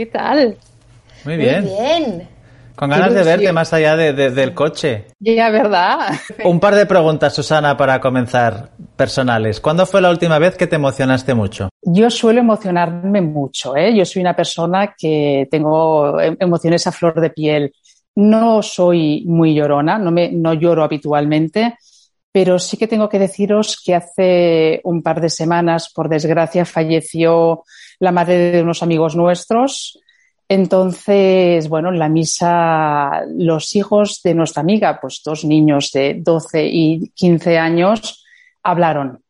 ¿Qué tal? Muy bien. Muy bien. Con ganas de verte más allá de, de- del coche. Ya, ¿verdad? Un par de preguntas, Susana, para comenzar, personales. ¿Cuándo fue la última vez que te emocionaste mucho? Yo suelo emocionarme mucho, ¿eh? Yo soy una persona que tengo em- emociones a flor de piel. No soy muy llorona, no, me, no lloro habitualmente, pero sí que tengo que deciros que hace un par de semanas, por desgracia, falleció la madre de unos amigos nuestros. Entonces, bueno, en la misa, los hijos de nuestra amiga, pues dos niños de 12 y 15 años, hablaron.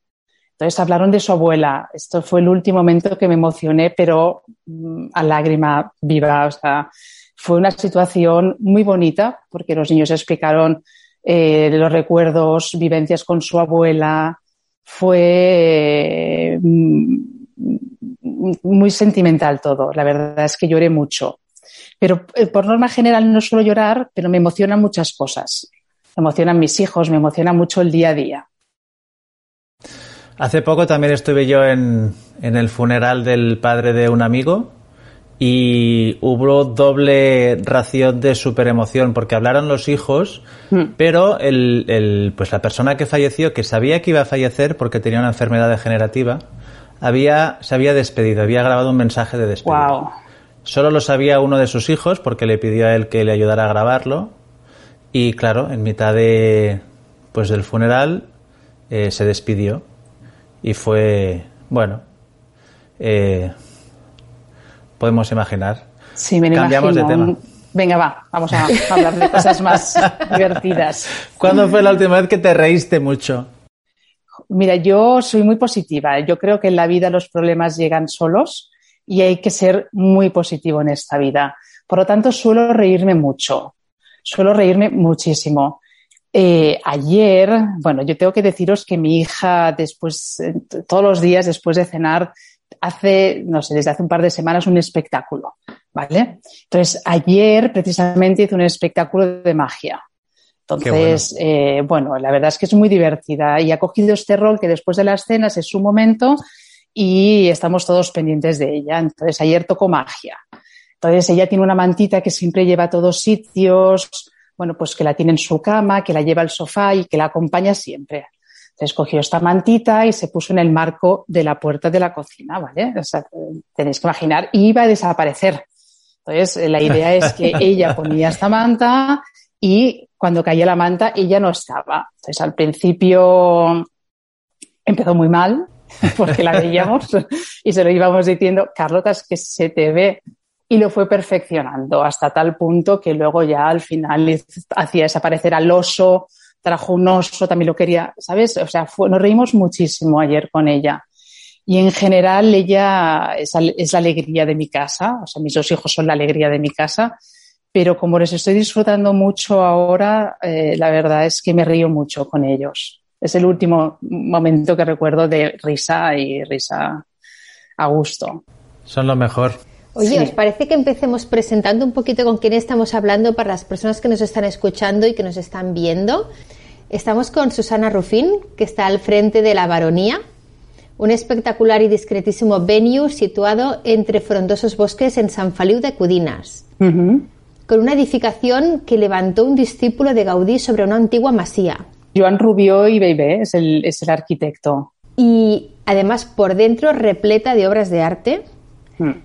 Entonces hablaron de su abuela. Esto fue el último momento que me emocioné, pero mm, a lágrima viva. O sea, fue una situación muy bonita porque los niños explicaron eh, los recuerdos, vivencias con su abuela. Fue mm, muy sentimental todo. La verdad es que lloré mucho. Pero eh, por norma general no suelo llorar, pero me emocionan muchas cosas. Me emocionan mis hijos, me emociona mucho el día a día. Hace poco también estuve yo en, en el funeral del padre de un amigo y hubo doble ración de superemoción porque hablaron los hijos, pero el, el- pues la persona que falleció, que sabía que iba a fallecer porque tenía una enfermedad degenerativa, había, se había despedido, había grabado un mensaje de despedida. Wow. Solo lo sabía uno de sus hijos porque le pidió a él que le ayudara a grabarlo. Y claro, en mitad de, pues del funeral eh, se despidió. Y fue, bueno, eh, podemos imaginar. Sí, me Cambiamos de tema. Venga, va, vamos a hablar de cosas más divertidas. ¿Cuándo fue la última vez que te reíste mucho? Mira, yo soy muy positiva. Yo creo que en la vida los problemas llegan solos y hay que ser muy positivo en esta vida. Por lo tanto, suelo reírme mucho. Suelo reírme muchísimo. Eh, ayer, bueno, yo tengo que deciros que mi hija, después, eh, todos los días después de cenar, hace, no sé, desde hace un par de semanas un espectáculo, ¿vale? Entonces, ayer precisamente hizo un espectáculo de magia. Entonces, eh, bueno, la verdad es que es muy divertida y ha cogido este rol que después de las cenas es su momento y estamos todos pendientes de ella. Entonces, ayer tocó magia. Entonces, ella tiene una mantita que siempre lleva a todos sitios, bueno, pues que la tiene en su cama, que la lleva al sofá y que la acompaña siempre. Entonces, cogió esta mantita y se puso en el marco de la puerta de la cocina, ¿vale? O sea, tenéis que imaginar, iba a desaparecer. Entonces, la idea es que ella ponía esta manta y cuando caía la manta, ella no estaba. Entonces, al principio empezó muy mal, porque la veíamos y se lo íbamos diciendo, Carlota, es que se te ve. Y lo fue perfeccionando hasta tal punto que luego ya al final hacía desaparecer al oso, trajo un oso, también lo quería, ¿sabes? O sea, fue- nos reímos muchísimo ayer con ella. Y en general ella es, es la alegría de mi casa, o sea, mis dos hijos son la alegría de mi casa, pero como les estoy disfrutando mucho ahora, eh, la verdad es que me río mucho con ellos. Es el último momento que recuerdo de risa y risa a gusto. Son lo mejor. Oye, Sí. ¿os parece que empecemos presentando un poquito con quién estamos hablando para las personas que nos están escuchando y que nos están viendo? Estamos con Susana Rufín, que está al frente de La Baronía, un espectacular y discretísimo venue situado entre frondosos bosques en San Feliu de Cudinas, con una edificación que levantó un discípulo de Gaudí sobre una antigua masía. Joan Rubió y Beibé es el, es el arquitecto. Y además por dentro repleta de obras de arte, Mm.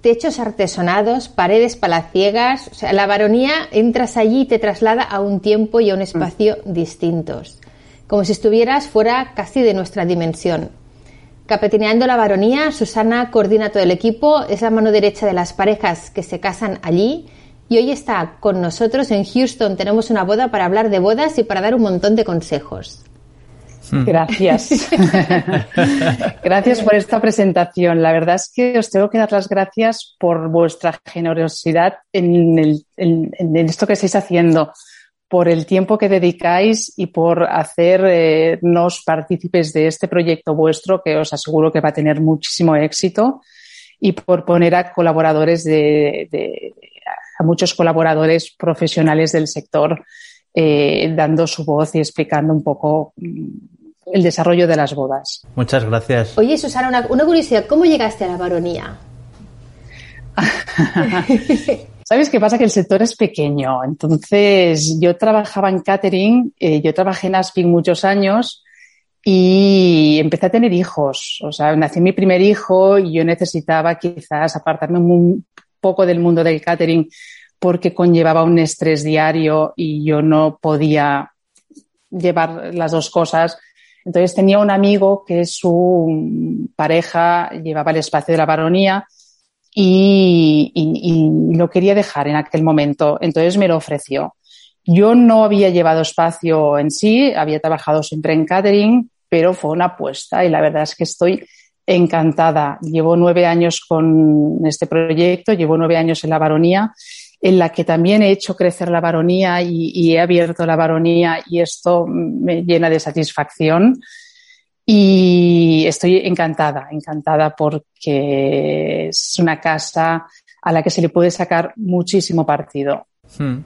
techos artesonados, paredes palaciegas. O sea, la baronía entras allí y te traslada a un tiempo y a un espacio distintos. Como si estuvieras fuera casi de nuestra dimensión. Capitaneando la baronía, Susana coordina todo el equipo, es la mano derecha de las parejas que se casan allí. Y hoy está con nosotros en Houston. Tenemos una boda para hablar de bodas y para dar un montón de consejos. Hmm. Gracias. gracias por esta presentación. La verdad es que os tengo que dar las gracias por vuestra generosidad en, esto que estáis haciendo, por el tiempo que dedicáis y por hacernos partícipes de este proyecto vuestro que os aseguro que va a tener muchísimo éxito y por poner a colaboradores de, a muchos colaboradores profesionales del sector eh, dando su voz y explicando un poco mm, el desarrollo de las bodas. Muchas gracias. Oye, Susana, una, curiosidad, ¿cómo llegaste a la baronía? ¿Sabes qué pasa? Que el sector es pequeño. Entonces, yo trabajaba en catering, eh, yo trabajé en Asping muchos años y empecé a tener hijos. O sea, nací mi primer hijo y yo necesitaba quizás apartarme un poco del mundo del catering porque conllevaba un estrés diario y yo no podía llevar las dos cosas. Entonces tenía un amigo que su pareja llevaba el espacio de la baronía y, lo quería dejar en aquel momento. Entonces me lo ofreció. Yo no había llevado espacio en sí, había trabajado siempre en catering, pero fue una apuesta y la verdad es que estoy encantada. Llevo nueve años con este proyecto, llevo nueve años en la baronía en la que también he hecho crecer la baronía y, he abierto la baronía y esto me llena de satisfacción. Y estoy encantada, encantada porque es una casa a la que se le puede sacar muchísimo partido. Hmm.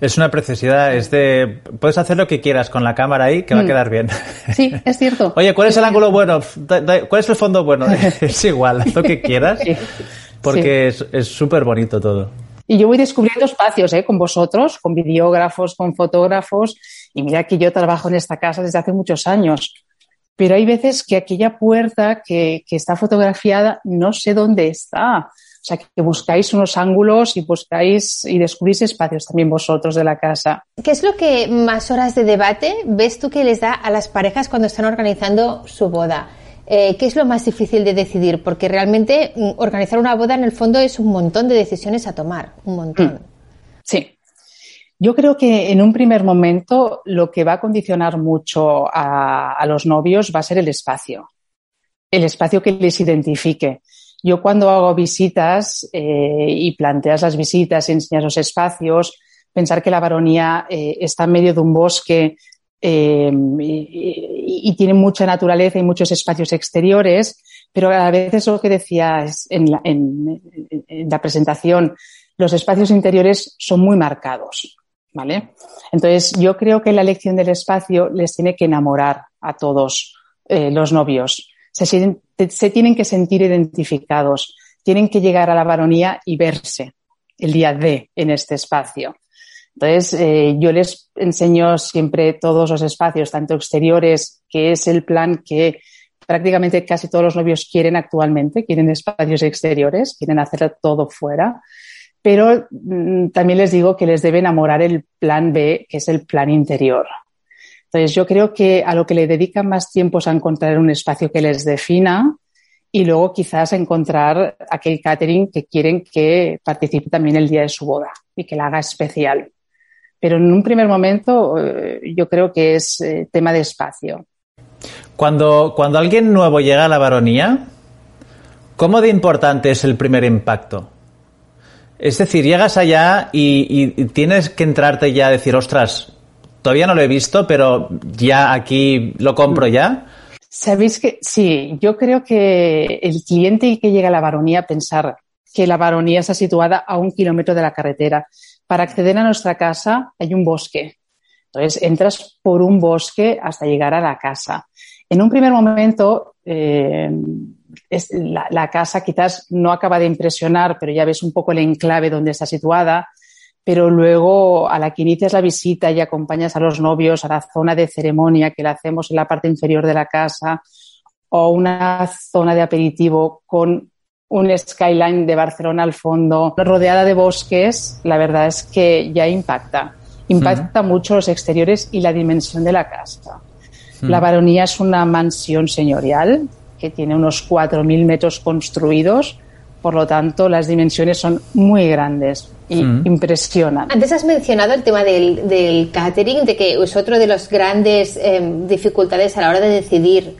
Es una preciosidad, es de... Puedes hacer lo que quieras con la cámara ahí, que va a hmm. quedar bien. Sí, es cierto. Oye, ¿cuál es, el ángulo bueno? ¿Cuál es el fondo bueno? es igual, haz lo que quieras, porque es súper bonito todo. Y yo voy descubriendo espacios ¿eh? con vosotros, con videógrafos, con fotógrafos. Y mira que yo trabajo en esta casa desde hace muchos años. Pero hay veces que aquella puerta que, que está fotografiada no sé dónde está. O sea, que buscáis unos ángulos y buscáis y descubrís espacios también vosotros de la casa. ¿Qué es lo que más horas de debate ves tú que les da a las parejas cuando están organizando su boda? Eh, ¿Qué es lo más difícil de decidir? Porque realmente mm, organizar una boda en el fondo es un montón de decisiones a tomar, un montón. Mm. Sí. Yo creo que en un primer momento lo que va a condicionar mucho a, los novios va a ser el espacio, el espacio que les identifique. Yo cuando hago visitas eh, y planteas las visitas enseñas los espacios, pensar que la baronía eh, está en medio de un bosque eh, y, tiene mucha naturaleza y muchos espacios exteriores, pero a veces lo que decías en la, en, la presentación, los espacios interiores son muy marcados, ¿vale? Entonces, yo creo que la elección del espacio les tiene que enamorar a todos los novios. Se, se tienen que sentir identificados, tienen que llegar a la baronía y verse el día de en este espacio. Entonces, eh, yo les enseño siempre todos los espacios, tanto exteriores, que es el plan que prácticamente casi todos los novios quieren actualmente, quieren espacios exteriores, quieren hacer todo fuera, pero mm, también les digo que les debe enamorar el plan B, que es el plan interior. Entonces, yo creo que a lo que le dedican más tiempo es a encontrar un espacio que les defina y luego quizás encontrar aquel catering que quieren que participe también el día de su boda y que la haga especial pero en un primer momento eh, yo creo que es eh, tema de espacio. Cuando, cuando alguien nuevo llega a la baronía, ¿cómo de importante es el primer impacto? Es decir, llegas allá y, tienes que entrarte ya a decir, ostras, todavía no lo he visto, pero ya aquí lo compro ya. Sabéis que sí, yo creo que el cliente que llega a la baronía pensar que la baronía está situada a un kilómetro de la carretera para acceder a nuestra casa hay un bosque. Entonces, entras por un bosque hasta llegar a la casa. En un primer momento, eh, la, casa quizás no acaba de impresionar, pero ya ves un poco el enclave donde está situada. Pero luego, a la que inicias la visita y acompañas a los novios a la zona de ceremonia que la hacemos en la parte inferior de la casa, o una zona de aperitivo con un skyline de Barcelona al fondo, rodeada de bosques, la verdad es que ya impacta. Impacta mucho los exteriores y la dimensión de la casa. La baronía es una mansión señorial que tiene unos 4.000 metros construidos por lo tanto las dimensiones son muy grandes y Mm. impresionan. Antes has mencionado el tema del, del catering, de que es otro de las grandes em, dificultades a la hora de decidir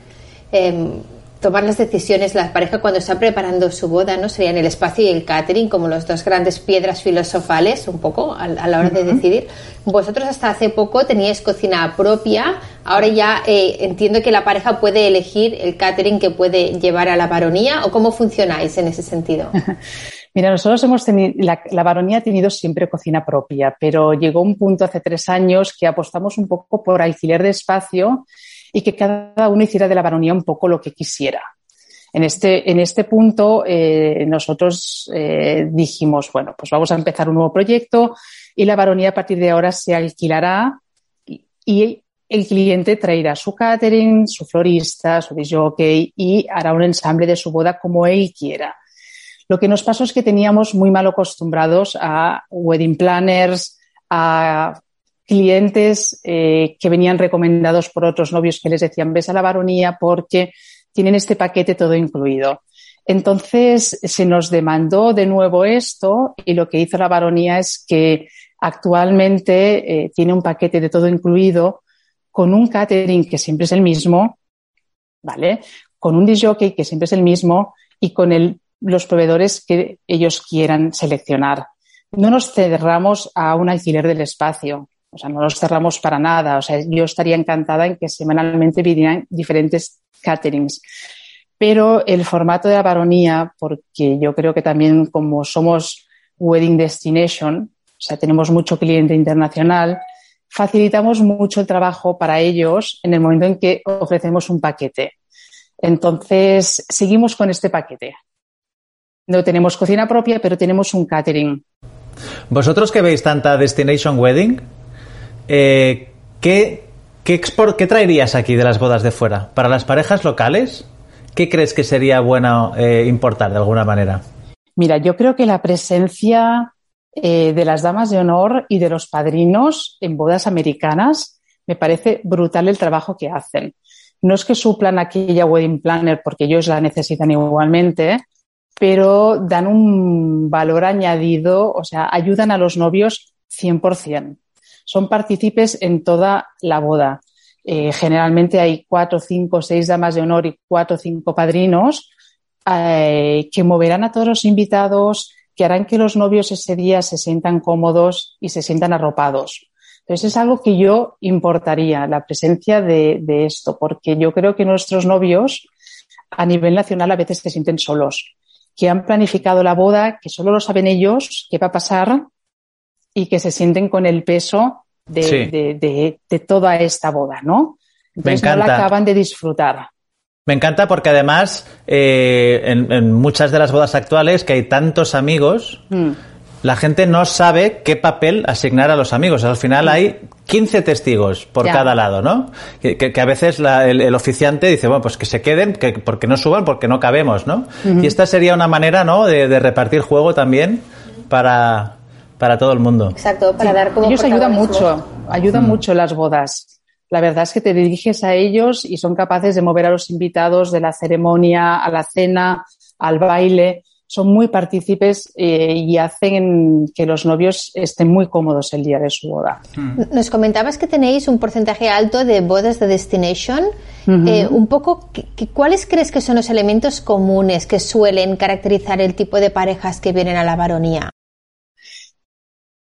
em, tomar las decisiones la pareja cuando está preparando su boda, ¿no? Serían el espacio y el catering como las dos grandes piedras filosofales, un poco, a, a la hora de decidir. Vosotros hasta hace poco teníais cocina propia, ahora ya eh, entiendo que la pareja puede elegir el catering que puede llevar a la baronía, o cómo funcionáis en ese sentido. Mira, nosotros hemos tenido, la, baronía ha tenido siempre cocina propia, pero llegó un punto hace tres años que apostamos un poco por alquiler de espacio y que cada uno hiciera de la baronía un poco lo que quisiera. En este, en este punto, eh, nosotros eh, dijimos, bueno, pues vamos a empezar un nuevo proyecto y la baronía a partir de ahora se alquilará y, y el cliente traerá su catering, su florista, su disjockey y hará un ensamble de su boda como él quiera. Lo que nos pasó es que teníamos muy mal acostumbrados a wedding planners, a clientes eh, que venían recomendados por otros novios que les decían ves a la baronía porque tienen este paquete todo incluido. Entonces se nos demandó de nuevo esto y lo que hizo la baronía es que actualmente eh, tiene un paquete de todo incluido con un catering que siempre es el mismo, ¿vale? Con un disjockey que siempre es el mismo y con el, los proveedores que ellos quieran seleccionar. No nos cerramos a un alquiler del espacio, o sea, no nos cerramos para nada. O sea, yo estaría encantada en que semanalmente vinieran diferentes caterings. Pero el formato de la baronía, porque yo creo que también como somos wedding destination, o sea, tenemos mucho cliente internacional, facilitamos mucho el trabajo para ellos en el momento en que ofrecemos un paquete. Entonces, seguimos con este paquete. No tenemos cocina propia, pero tenemos un catering. Vosotros que veis tanta Destination Wedding, eh, ¿qué, qué, export, ¿qué, traerías aquí de las bodas de fuera? ¿Para las parejas locales? ¿Qué crees que sería bueno eh, importar de alguna manera? Mira, yo creo que la presencia eh, de las damas de honor y de los padrinos en bodas americanas me parece brutal el trabajo que hacen. No es que suplan aquella wedding planner porque ellos la necesitan igualmente, pero dan un valor añadido, o sea, ayudan a los novios 100%. Son partícipes en toda la boda. Eh, generalmente hay cuatro, cinco, seis damas de honor y cuatro cinco padrinos eh, que moverán a todos los invitados, que harán que los novios ese día se sientan cómodos y se sientan arropados. Entonces es algo que yo importaría, la presencia de esto, porque yo creo que nuestros novios a nivel nacional a veces se sienten solos que han planificado la boda, que solo lo saben ellos, qué va a pasar y que se sienten con el peso de, sí. de, de, de toda esta boda, ¿no? Entonces Me no la acaban de disfrutar. Me encanta porque además eh, en, en, muchas de las bodas actuales que hay tantos amigos, mm. la gente no sabe qué papel asignar a los amigos. Al final mm. hay 15 testigos por ya. cada lado, ¿no? Que, que, que a veces la, el, el, oficiante dice, bueno, pues que se queden, que porque no suban, porque no cabemos, ¿no? Uh -huh. Y esta sería una manera, ¿no? De, de repartir juego también para, para todo el mundo. Exacto, para sí. dar como Ellos ayudan mucho, ayudan mm. mucho las bodas. La verdad es que te diriges a ellos y son capaces de mover a los invitados de la ceremonia a la cena, al baile. Son muy partícipes eh, y hacen que los novios estén muy cómodos el día de su boda. Nos comentabas que tenéis un porcentaje alto de bodas de destination. Uh -huh. eh, un poco, ¿cuáles crees que son los elementos comunes que suelen caracterizar el tipo de parejas que vienen a la baronía?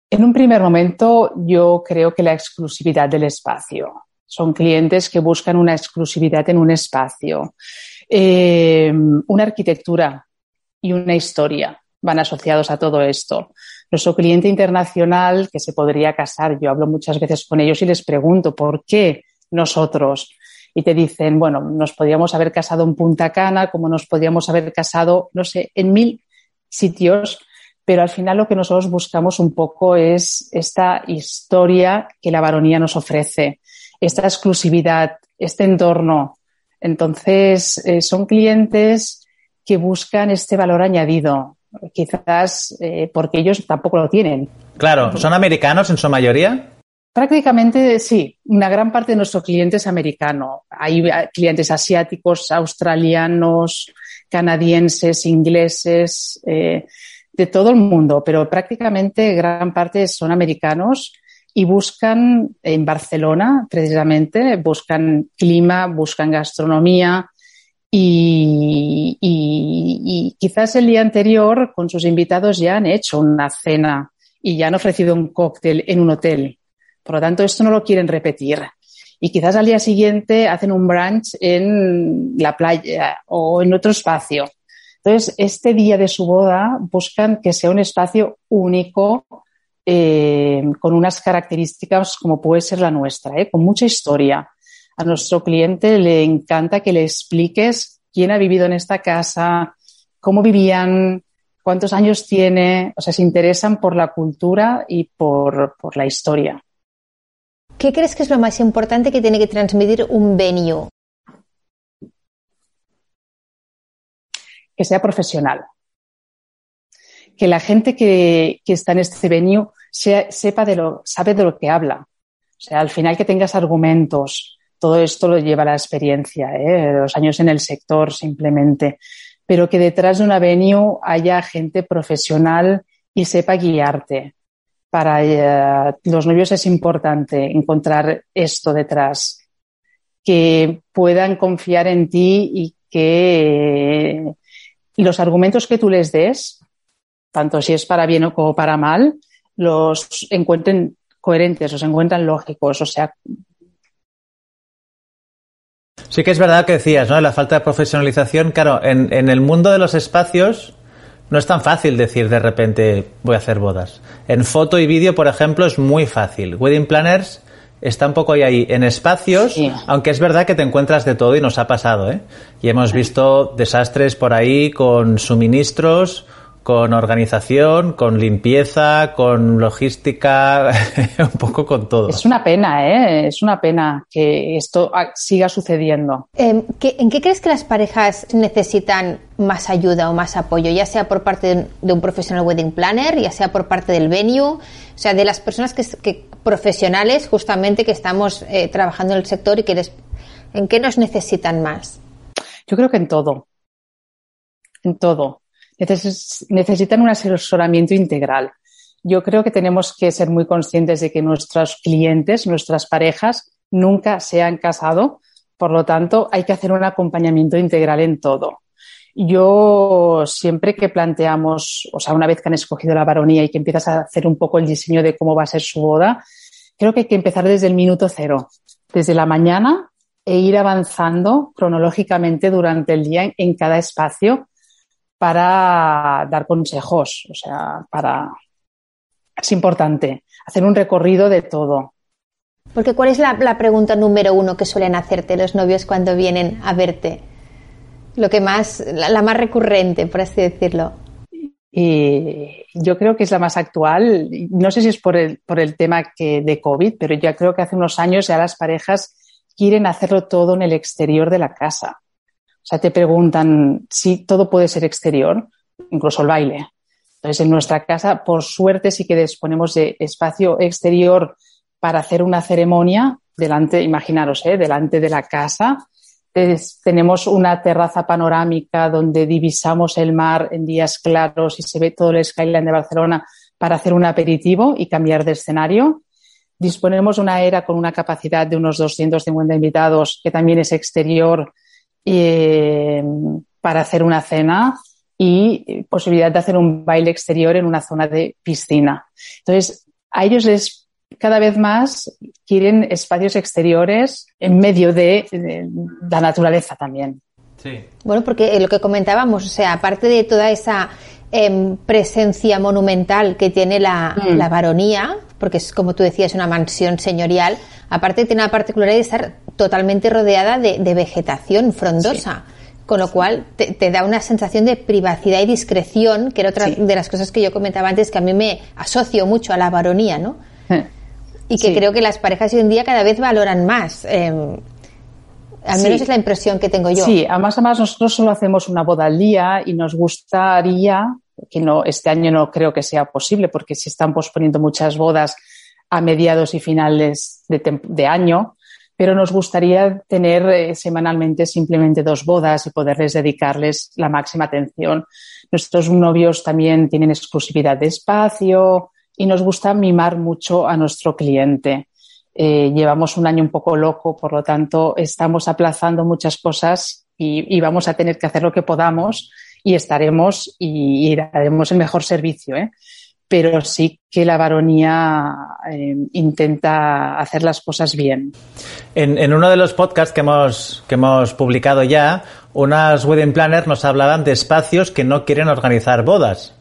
En un primer momento, yo creo que la exclusividad del espacio. Son clientes que buscan una exclusividad en un espacio. Eh, una arquitectura y una historia van asociados a todo esto. Nuestro cliente internacional que se podría casar, yo hablo muchas veces con ellos y les pregunto, ¿por qué nosotros? Y te dicen, bueno, nos podríamos haber casado en Punta Cana, como nos podríamos haber casado, no sé, en mil sitios, pero al final lo que nosotros buscamos un poco es esta historia que la baronía nos ofrece, esta exclusividad, este entorno. Entonces, eh, son clientes que buscan este valor añadido, quizás eh, porque ellos tampoco lo tienen. Claro, ¿son americanos en su mayoría? Prácticamente sí, una gran parte de nuestro cliente es americano. Hay clientes asiáticos, australianos, canadienses, ingleses, eh, de todo el mundo, pero prácticamente gran parte son americanos y buscan en Barcelona, precisamente, buscan clima, buscan gastronomía y, quizás el día anterior con sus invitados ya han hecho una cena y ya han ofrecido un cóctel en un hotel. Por lo tanto, esto no lo quieren repetir. Y quizás al día siguiente hacen un brunch en la playa o en otro espacio. Entonces, este día de su boda buscan que sea un espacio único, eh, con unas características como puede ser la nuestra, ¿eh? con mucha historia. A nuestro cliente le encanta que le expliques quién ha vivido en esta casa, cómo vivían, cuántos años tiene, o sea, se interesan por la cultura y por, por la historia. ¿Qué crees que es lo más importante que tiene que transmitir un venue? Que sea profesional. Que la gente que, que está en este venue sepa de lo, sabe de lo que habla. O sea, al final que tengas argumentos, todo esto lo lleva la experiencia, ¿eh? los años en el sector simplemente, pero que detrás de una venue haya gente profesional y sepa guiarte. Para eh, los novios es importante encontrar esto detrás, que puedan confiar en ti y que los argumentos que tú les des, tanto si es para bien o como para mal, los encuentren coherentes, los encuentran lógicos, o sea. Sí que es verdad que decías, ¿no? La falta de profesionalización, claro, en, en el mundo de los espacios no es tan fácil decir de repente voy a hacer bodas. En foto y vídeo, por ejemplo, es muy fácil. Wedding planners está un poco ahí, en espacios, aunque es verdad que te encuentras de todo y nos ha pasado, ¿eh? Y hemos visto desastres por ahí con suministros con organización, con limpieza, con logística, un poco con todo. Es una pena, ¿eh? Es una pena que esto siga sucediendo. Em, ¿En qué crees que las parejas necesitan más ayuda o más apoyo, ya sea por parte de un profesional wedding planner, ya sea por parte del venue, o sea, de las personas que, profesionales justamente que estamos eh, trabajando en el sector y que les, ¿en qué nos necesitan más? Yo creo que en todo. En todo necesitan un asesoramiento integral. Yo creo que tenemos que ser muy conscientes de que nuestros clientes, nuestras parejas, nunca se han casado, por lo tanto, hay que hacer un acompañamiento integral en todo. Yo siempre que planteamos, o sea, una vez que han escogido la varonía y que empiezas a hacer un poco el diseño de cómo va a ser su boda, creo que hay que empezar desde el minuto cero, desde la mañana e ir avanzando cronológicamente durante el día en cada espacio para dar consejos, o sea, para... Es importante hacer un recorrido de todo. Porque ¿cuál es la, pregunta número uno que suelen hacerte los novios cuando vienen a verte? Lo que más, la, más recurrente, por así decirlo. Y yo creo que es la más actual. No sé si es por el, por el tema que de COVID, pero ya creo que hace unos años ya las parejas quieren hacerlo todo en el exterior de la casa. O sea, te preguntan si todo puede ser exterior, incluso el baile. Entonces, en nuestra casa, por suerte, sí que disponemos de espacio exterior para hacer una ceremonia delante, imaginaros, ¿eh? delante de la casa. tenemos una terraza panorámica donde divisamos el mar en días claros y se ve todo el skyline de Barcelona para hacer un aperitivo y cambiar de escenario. Disponemos de una era con una capacidad de unos 250 invitados que también es exterior eh, para hacer una cena y posibilidad de hacer un baile exterior en una zona de piscina. Entonces, a ellos les cada vez más quieren espacios exteriores en medio de, la naturaleza también. Sí. Bueno, porque lo que comentábamos, o sea, aparte de toda esa em, presencia monumental que tiene la, mm. la, baronía, porque es como tú decías, una mansión señorial, aparte tiene la particularidad de estar totalmente rodeada de, vegetación frondosa. Con lo cual te, da una sensación de privacidad y discreción, que era otra de las cosas que yo comentaba antes, que a mí me asocio mucho a la varonía, ¿no? Eh, y que creo que las parejas hoy en día cada vez valoran más. Eh, al menos es la impresión que tengo yo. Sí, además, además nosotros solo hacemos una boda al día y nos gustaría, que no, este año no creo que sea posible porque se están posponiendo muchas bodas a mediados y finales de, de año, pero nos gustaría tener eh, semanalmente simplemente dos bodas y poderles dedicarles la máxima atención. Nuestros novios también tienen exclusividad de espacio y nos gusta mimar mucho a nuestro cliente. Eh, llevamos un año un poco loco, por lo tanto, estamos aplazando muchas cosas y, vamos a tener que hacer lo que podamos y estaremos y, daremos el mejor servicio. ¿eh? pero sí que la baronía eh, intenta hacer las cosas bien. En, uno de los podcasts que hemos, que hemos publicado ya, unas wedding planners nos hablaban de espacios que no quieren organizar bodas,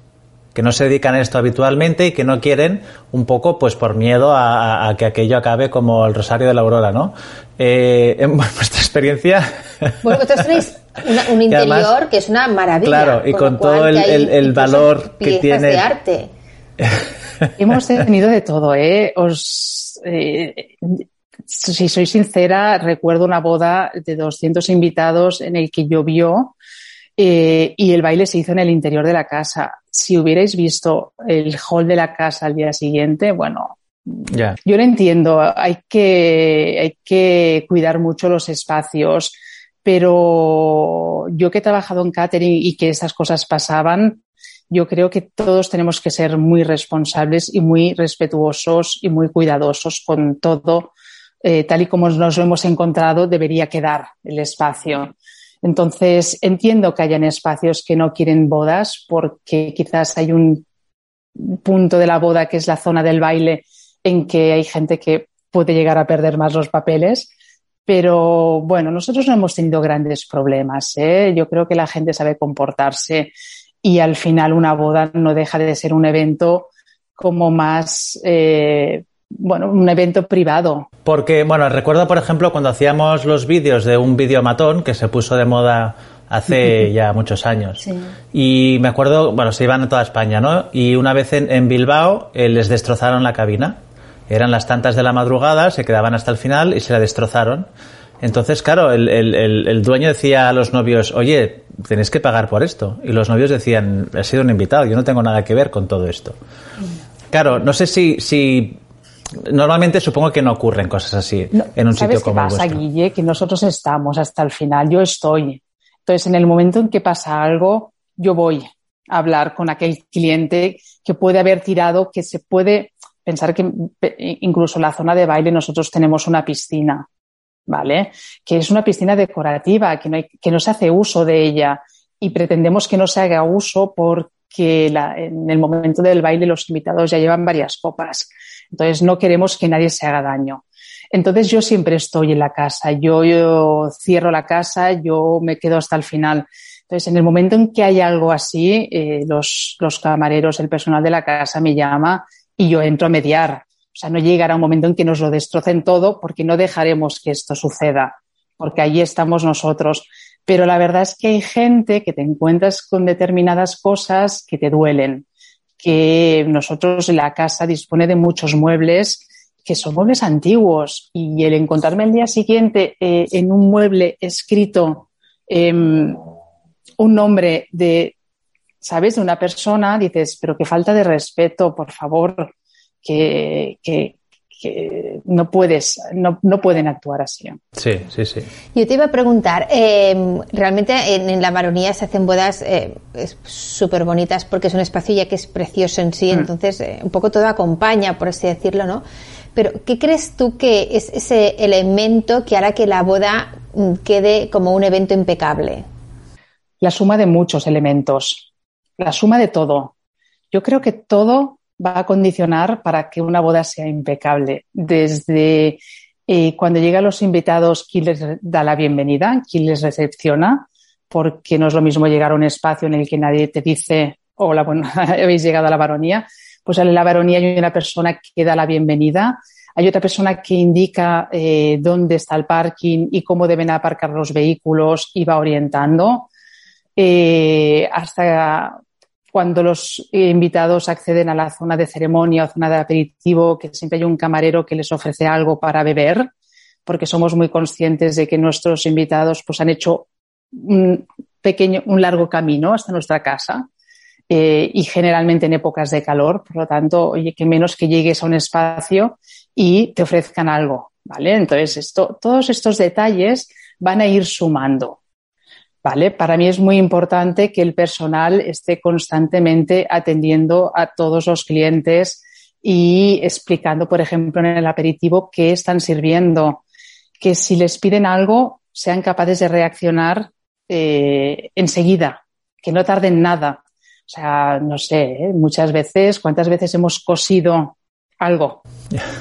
que no se dedican a esto habitualmente y que no quieren un poco pues por miedo a, que aquello acabe como el Rosario de la Aurora, ¿no? Eh, en vuestra experiencia... Bueno, vosotros tenéis un interior que es una maravilla. Claro, y con, todo el, el valor que tiene... de arte Hemos tenido de todo, ¿eh? Os, eh, si soy sincera, recuerdo una boda de 200 invitados en el que llovió eh, y el baile se hizo en el interior de la casa. Si hubierais visto el hall de la casa al día siguiente, bueno, yo lo entiendo, hay que, hay que cuidar mucho los espacios, pero yo que he trabajado en catering y que esas cosas pasaban, yo creo que todos tenemos que ser muy responsables y muy respetuosos y muy cuidadosos con todo, eh, tal y como nos lo hemos encontrado, debería quedar el espacio. Entonces, entiendo que hayan espacios que no quieren bodas porque quizás hay un punto de la boda que es la zona del baile en que hay gente que puede llegar a perder más los papeles. Pero bueno, nosotros no hemos tenido grandes problemas. ¿eh? Yo creo que la gente sabe comportarse y al final una boda no deja de ser un evento como más, eh, bueno, un evento privado. Porque, bueno, recuerdo, por ejemplo, cuando hacíamos los vídeos de un vídeo matón que se puso de moda hace ya muchos años. Y me acuerdo, bueno, se iban a toda España, ¿no? Y una vez en, Bilbao eh, les destrozaron la cabina. Eran las tantas de la madrugada, se quedaban hasta el final y se la destrozaron. Entonces, claro, el, el, el, dueño decía a los novios, oye, tenéis que pagar por esto. Y los novios decían, he sido un invitado, yo no tengo nada que ver con todo esto. Claro, no sé si, si normalmente supongo que no ocurren cosas así en un sitio como qué pasa, Guille? Que nosotros estamos hasta el final, yo estoy. Entonces, en el momento en que pasa algo, yo voy a hablar con aquel cliente que puede haber tirado, que se puede pensar que incluso la zona de baile nosotros tenemos una piscina. ¿vale? Que es una piscina decorativa, que no, hay, que no se hace uso de ella y pretendemos que no se haga uso porque en el momento del baile los invitados ya llevan varias copas. Entonces no queremos que nadie se haga daño. Entonces yo siempre estoy en la casa, yo, cierro la casa, yo me quedo hasta el final. Entonces, en el momento en que hay algo así, eh, los, los camareros, el personal de la casa me llama y yo entro a mediar. O sea, no llegará un momento en que nos lo destrocen todo porque no dejaremos que esto suceda, porque allí estamos nosotros. Pero la verdad es que hay gente que te encuentras con determinadas cosas que te duelen, que nosotros la casa dispone de muchos muebles que son muebles antiguos y el encontrarme el día siguiente eh, en un mueble escrito em, un nombre de, ¿sabes?, de una persona, dices, pero qué falta de respeto, por favor, que, no puedes, no, pueden actuar así. Sí, sí, sí. Yo te iba a preguntar, em, realmente en, la baronía se hacen bodas eh, súper bonitas porque es un espacio ya que es precioso en sí, mm. entonces eh, un poco todo acompaña, por así decirlo, ¿no? Pero, ¿qué crees tú que es ese elemento que hará que la boda mm, quede como un evento impecable? La suma de muchos elementos, la suma de todo. Yo creo que todo va a condicionar para que una boda sea impecable. Desde eh, cuando llegan los invitados, quién les da la bienvenida, quién les recepciona, porque no es lo mismo llegar a un espacio en el que nadie te dice, hola, bueno, habéis llegado a la baronía. Pues en la baronía hay una persona que da la bienvenida, hay otra persona que indica eh, dónde está el parking y cómo deben aparcar los vehículos y va orientando. Eh, hasta cuando los invitados acceden a la zona de ceremonia o zona de aperitivo, que siempre hay un camarero que les ofrece algo para beber, porque somos muy conscientes de que nuestros invitados pues, han hecho un pequeño, un largo camino hasta nuestra casa. Eh, y generalmente en épocas de calor, por lo tanto, oye, que menos que llegues a un espacio y te ofrezcan algo, ¿vale? Entonces, esto, todos estos detalles van a ir sumando. ¿Vale? Para mí es muy importante que el personal esté constantemente atendiendo a todos los clientes y explicando, por ejemplo, en el aperitivo qué están sirviendo, que si les piden algo sean capaces de reaccionar eh, enseguida, que no tarden nada. O sea, no sé, ¿eh? muchas veces, ¿cuántas veces hemos cosido algo?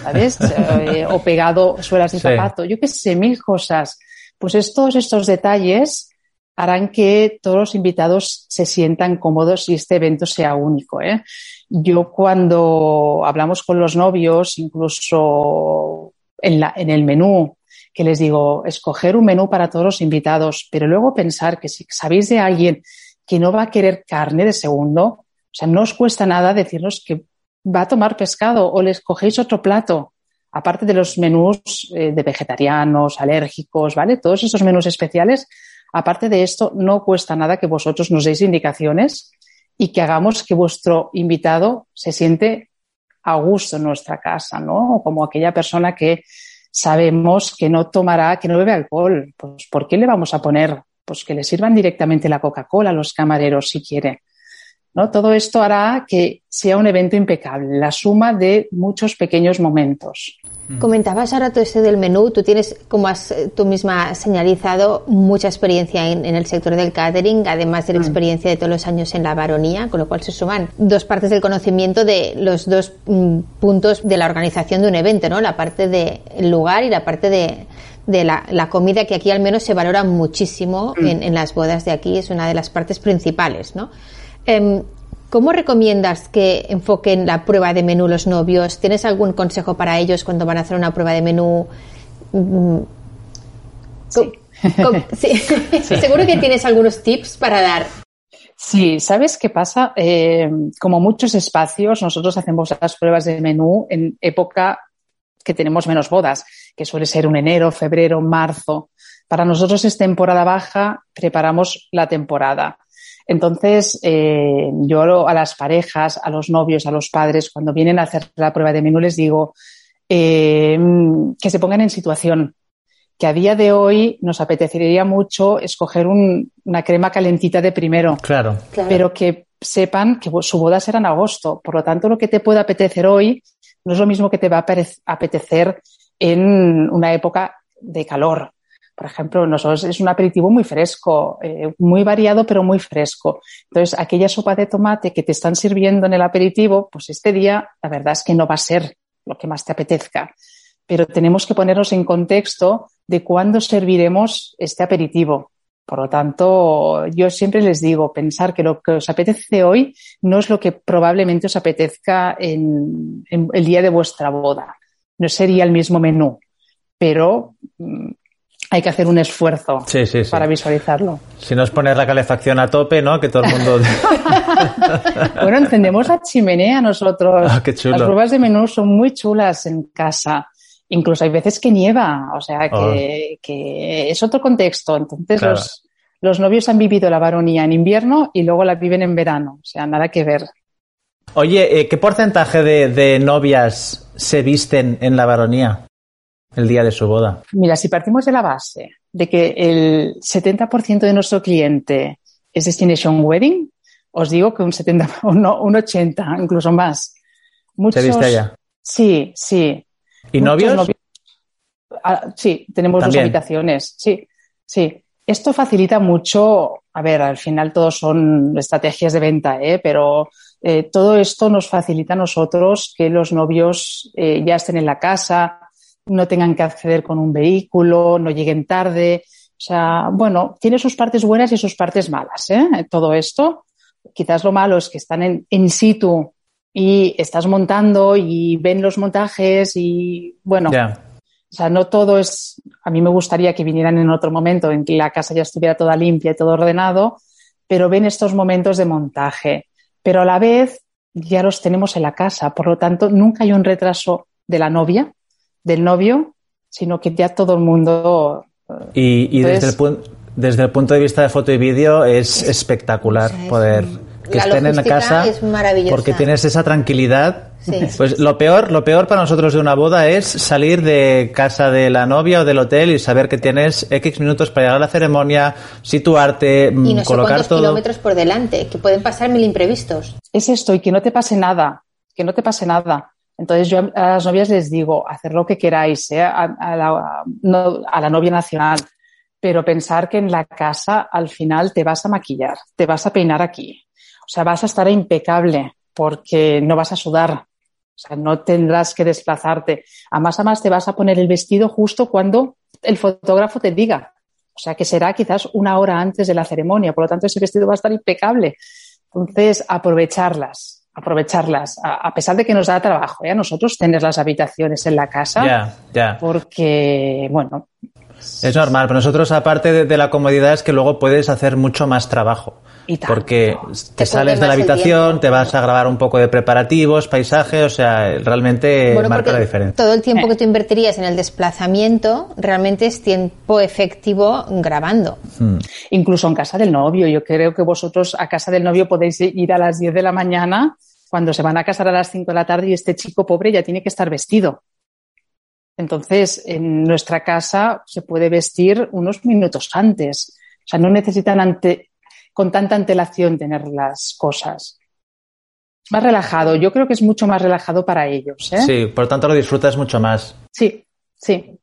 ¿Sabes? Eh, o pegado suelas de zapato, yo qué sé, mil cosas. Pues estos, estos detalles harán que todos los invitados se sientan cómodos y este evento sea único. ¿eh? Yo cuando hablamos con los novios, incluso en, la, en el menú, que les digo, escoger un menú para todos los invitados, pero luego pensar que si sabéis de alguien que no va a querer carne de segundo, o sea, no os cuesta nada decirnos que va a tomar pescado o les cogéis otro plato, aparte de los menús eh, de vegetarianos, alérgicos, ¿vale? Todos esos menús especiales, aparte de esto, no cuesta nada que vosotros nos deis indicaciones y que hagamos que vuestro invitado se siente a gusto en nuestra casa, ¿no? Como aquella persona que sabemos que no tomará, que no bebe alcohol. Pues, ¿por qué le vamos a poner? Pues que le sirvan directamente la Coca-Cola a los camareros si quiere. ¿No? Todo esto hará que sea un evento impecable, la suma de muchos pequeños momentos. Comentabas ahora todo esto del menú. Tú tienes, como has eh, tú misma señalizado, mucha experiencia en, el sector del catering, además de la mm. experiencia de todos los años en la baronía, con lo cual se suman dos partes del conocimiento de los dos mm, puntos de la organización de un evento, ¿no? La parte del lugar y la parte de, la, comida, que aquí al menos se valora muchísimo mm. en, las bodas de aquí, es una de las partes principales, ¿no? Em, ¿Cómo recomiendas que enfoquen la prueba de menú los novios? ¿Tienes algún consejo para ellos cuando van a hacer una prueba de menú? Mm, sí. Seguro que tienes algunos tips para dar. Sí, ¿sabes qué pasa? Eh, como muchos espacios, nosotros hacemos las pruebas de menú en época que tenemos menos bodas, que suele ser un enero, febrero, marzo. Para nosotros es temporada baja, preparamos la temporada. Entonces, eh, yo a las parejas, a los novios, a los padres, cuando vienen a hacer la prueba de menú, les digo eh, que se pongan en situación, que a día de hoy nos apetecería mucho escoger una crema calentita de primero. Claro. Pero que sepan que su boda será en agosto. Por lo tanto, lo que te puede apetecer hoy no es lo mismo que te va a apetecer en una época de calor. Por ejemplo, nosotros es un aperitivo muy fresco, eh, muy variado, pero muy fresco. Entonces, aquella sopa de tomate que te están sirviendo en el aperitivo, pues este día, la verdad es que no va a ser lo que más te apetezca. Pero tenemos que ponernos en contexto de cuándo serviremos este aperitivo. Por lo tanto, yo siempre les digo, pensar que lo que os apetece hoy no es lo que probablemente os apetezca en, el día de vuestra boda. No sería el mismo menú, pero mm, hay que hacer un esfuerzo para visualizarlo. Si no es poner la calefacción a tope, ¿no? Que todo el mundo. bueno, encendemos la chimenea nosotros. Ah, qué chulo. Las pruebas de menú son muy chulas en casa. Incluso hay veces que nieva, o sea que, oh. es otro contexto. Entonces los, los novios han vivido la baronía en invierno y luego la viven en verano. O sea, nada que ver. Oye, eh, ¿qué porcentaje de, de novias se visten en la baronía? El día de su boda? Mira, si partimos de la base de que el 70% de nuestro cliente es Destination Wedding, os digo que un 70, un, 80, incluso más. Muchos, ¿Se viste allá? Sí, sí. ¿Y novios? Ah, sí, tenemos dos habitaciones. Sí, sí. Esto facilita mucho, a ver, al final todos son estrategias de venta, ¿eh? pero eh, todo esto nos facilita a nosotros que los novios eh, ya estén en la casa, no tengan que acceder con un vehículo, no lleguen tarde. O sea, bueno, tiene sus partes buenas y sus partes malas, ¿eh? Todo esto. Quizás lo malo es que están en, in situ y estás montando y ven los montajes y, bueno, o sea, no todo es, a mí me gustaría que vinieran en otro momento en que la casa ya estuviera toda limpia y todo ordenado, pero ven estos momentos de montaje. Pero a la vez ya los tenemos en la casa, por lo tanto, nunca hay un retraso de la novia, del novio, sino que ya todo el mundo... Y, desde, el desde el punto de vista de foto y vídeo es espectacular poder que estén en la casa es maravillosa. porque tienes esa tranquilidad. Pues lo peor, lo peor para nosotros de una boda es salir de casa de la novia o del hotel y saber que tienes X minutos para llegar a la ceremonia, situarte, y no colocar sé todo. kilómetros por delante, que pueden pasar mil imprevistos. Es esto, y que no te pase nada, que no te pase nada. Entonces yo a las novias les digo, hacer lo que queráis, ¿eh? a, la, a la novia nacional, pero pensar que en la casa al final te vas a maquillar, te vas a peinar aquí. O sea, vas a estar impecable porque no vas a sudar. O sea, no tendrás que desplazarte. A más a más te vas a poner el vestido justo cuando el fotógrafo te diga. O sea, que será quizás una hora antes de la ceremonia. Por lo tanto, ese vestido va a estar impecable. Entonces, aprovecharlas aprovecharlas, a, pesar de que nos da trabajo ¿eh? a nosotros tener las habitaciones en la casa, porque, bueno. Es normal, pero nosotros, aparte de, la comodidad, es que luego puedes hacer mucho más trabajo. Y tanto. Porque te, Te sales de la habitación, te vas a grabar un poco de preparativos, paisaje, o sea, realmente Bueno, marca la diferencia. todo el tiempo Eh. que tú invertirías en el desplazamiento realmente es tiempo efectivo grabando. Hmm. Incluso en casa del novio. Yo creo que vosotros a casa del novio podéis ir a las 10 de la mañana cuando se van a casar a las 5 de la tarde y este chico pobre ya tiene que estar vestido. Entonces, en nuestra casa se puede vestir unos minutos antes. O sea, no necesitan ante, con tanta antelación tener las cosas. Más relajado. Yo creo que es mucho más relajado para ellos. ¿eh? Sí, por tanto lo disfrutas mucho más. sí. sí.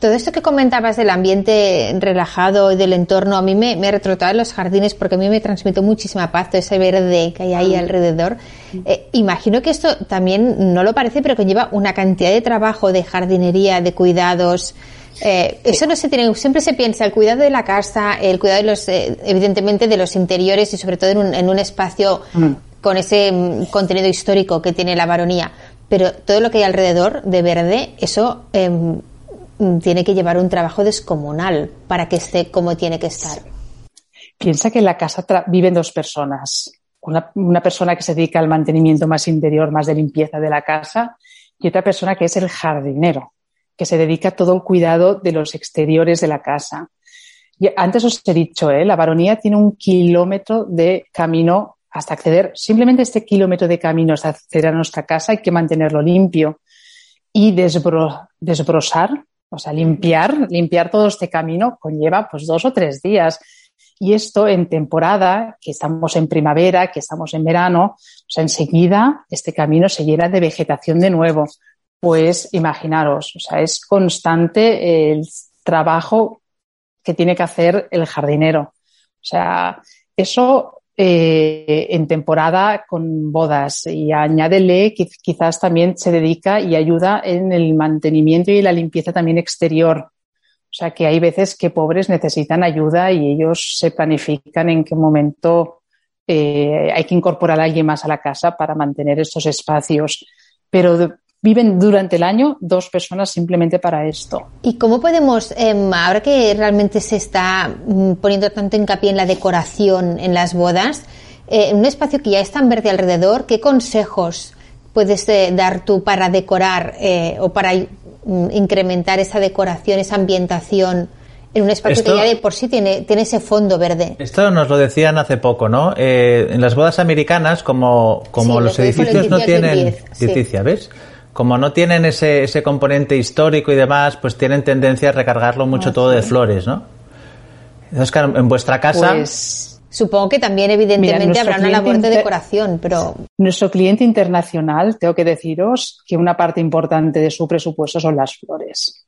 Todo esto que comentabas del ambiente relajado y del entorno, a mí me, me ha retrotado en los jardines porque a mí me transmite muchísima paz todo ese verde que hay ahí alrededor. Eh, imagino que esto también no lo parece, pero conlleva una cantidad de trabajo, de jardinería, de cuidados. Eh, Eso no se tiene, siempre se piensa el cuidado de la casa, el cuidado de los, eh, evidentemente, de los interiores y sobre todo en un, en un espacio Mm. con ese mm, contenido histórico que tiene la baronía. Pero todo lo que hay alrededor de verde, eso em, tiene que llevar un trabajo descomunal para que esté como tiene que estar. Piensa que en la casa viven dos personas. Una, persona que se dedica al mantenimiento más interior, más de limpieza de la casa, y otra persona que es el jardinero, que se dedica a todo el cuidado de los exteriores de la casa. Y antes os he dicho, ¿eh? la baronía tiene un kilómetro de camino hasta acceder, simplemente este kilómetro de camino hasta acceder a nuestra casa hay que mantenerlo limpio y desbro- desbrosar, o sea, limpiar, limpiar todo este camino conlleva pues dos o tres días. Y esto en temporada, que estamos en primavera, que estamos en verano, o sea, enseguida este camino se llena de vegetación de nuevo. Pues imaginaros, o sea, es constante el trabajo que tiene que hacer el jardinero. O sea, eso eh, en temporada con bodas y añádele que quizás también se dedica y ayuda en el mantenimiento y la limpieza también exterior. O sea, que hay veces que pobres necesitan ayuda y ellos se planifican en qué momento eh, hay que incorporar a alguien más a la casa para mantener estos espacios. Pero viven durante el año dos personas simplemente para esto. ¿Y cómo podemos, em, ahora que realmente se está mm, poniendo tanto hincapié en la decoración en las bodas, eh, en un espacio que ya es tan verde alrededor, ¿qué consejos puedes eh, dar tú para decorar eh, o para mm, incrementar esa decoración, esa ambientación en un espacio Esto- que ya de por sí tiene, tiene ese fondo verde? Esto nos lo decían hace poco, ¿no? Eh, en las bodas americanas, como, como Sí, los edificios no Leticia tienen... Clerbiez, sí. Leticia, ¿ves? Como no tienen ese, ese componente histórico y demás, pues tienen tendencia a recargarlo mucho Ah, todo de flores, ¿no? Entonces, claro, en vuestra casa... Pues Supongo que también evidentemente habrá una labor de decoración, pero Nuestro cliente internacional, tengo que deciros que una parte importante de su presupuesto son las flores,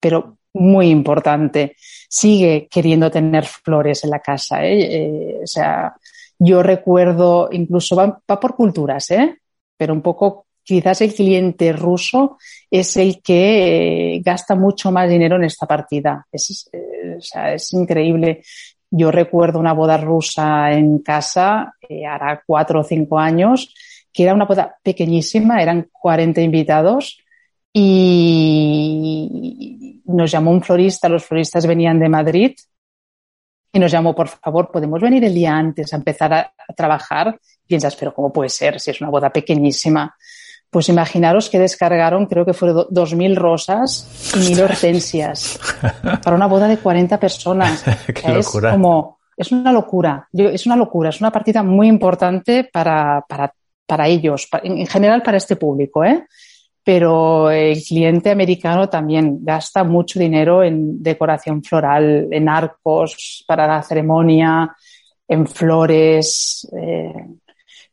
pero muy importante. Sigue queriendo tener flores en la casa. ¿eh? Eh, o sea, yo recuerdo, incluso va, va por culturas, ¿eh? pero un poco quizás el cliente ruso es el que eh, gasta mucho más dinero en esta partida. Es, eh, es increíble. Yo recuerdo una boda rusa en casa, eh, hará cuatro o cinco años, que era una boda pequeñísima, eran 40 invitados y nos llamó un florista, los floristas venían de Madrid y nos llamó, por favor, ¿podemos venir el día antes a empezar a trabajar? Piensas, pero ¿cómo puede ser si es una boda pequeñísima? Pues imaginaros que descargaron, creo que fueron do- 2.000 rosas y 1.000 hortensias para una boda de 40 personas. Qué es locura. como es una locura. es una locura, es una partida muy importante para, para, para ellos, en general para este público, ¿eh? Pero el cliente americano también gasta mucho dinero en decoración floral, en arcos para la ceremonia, en flores. Eh,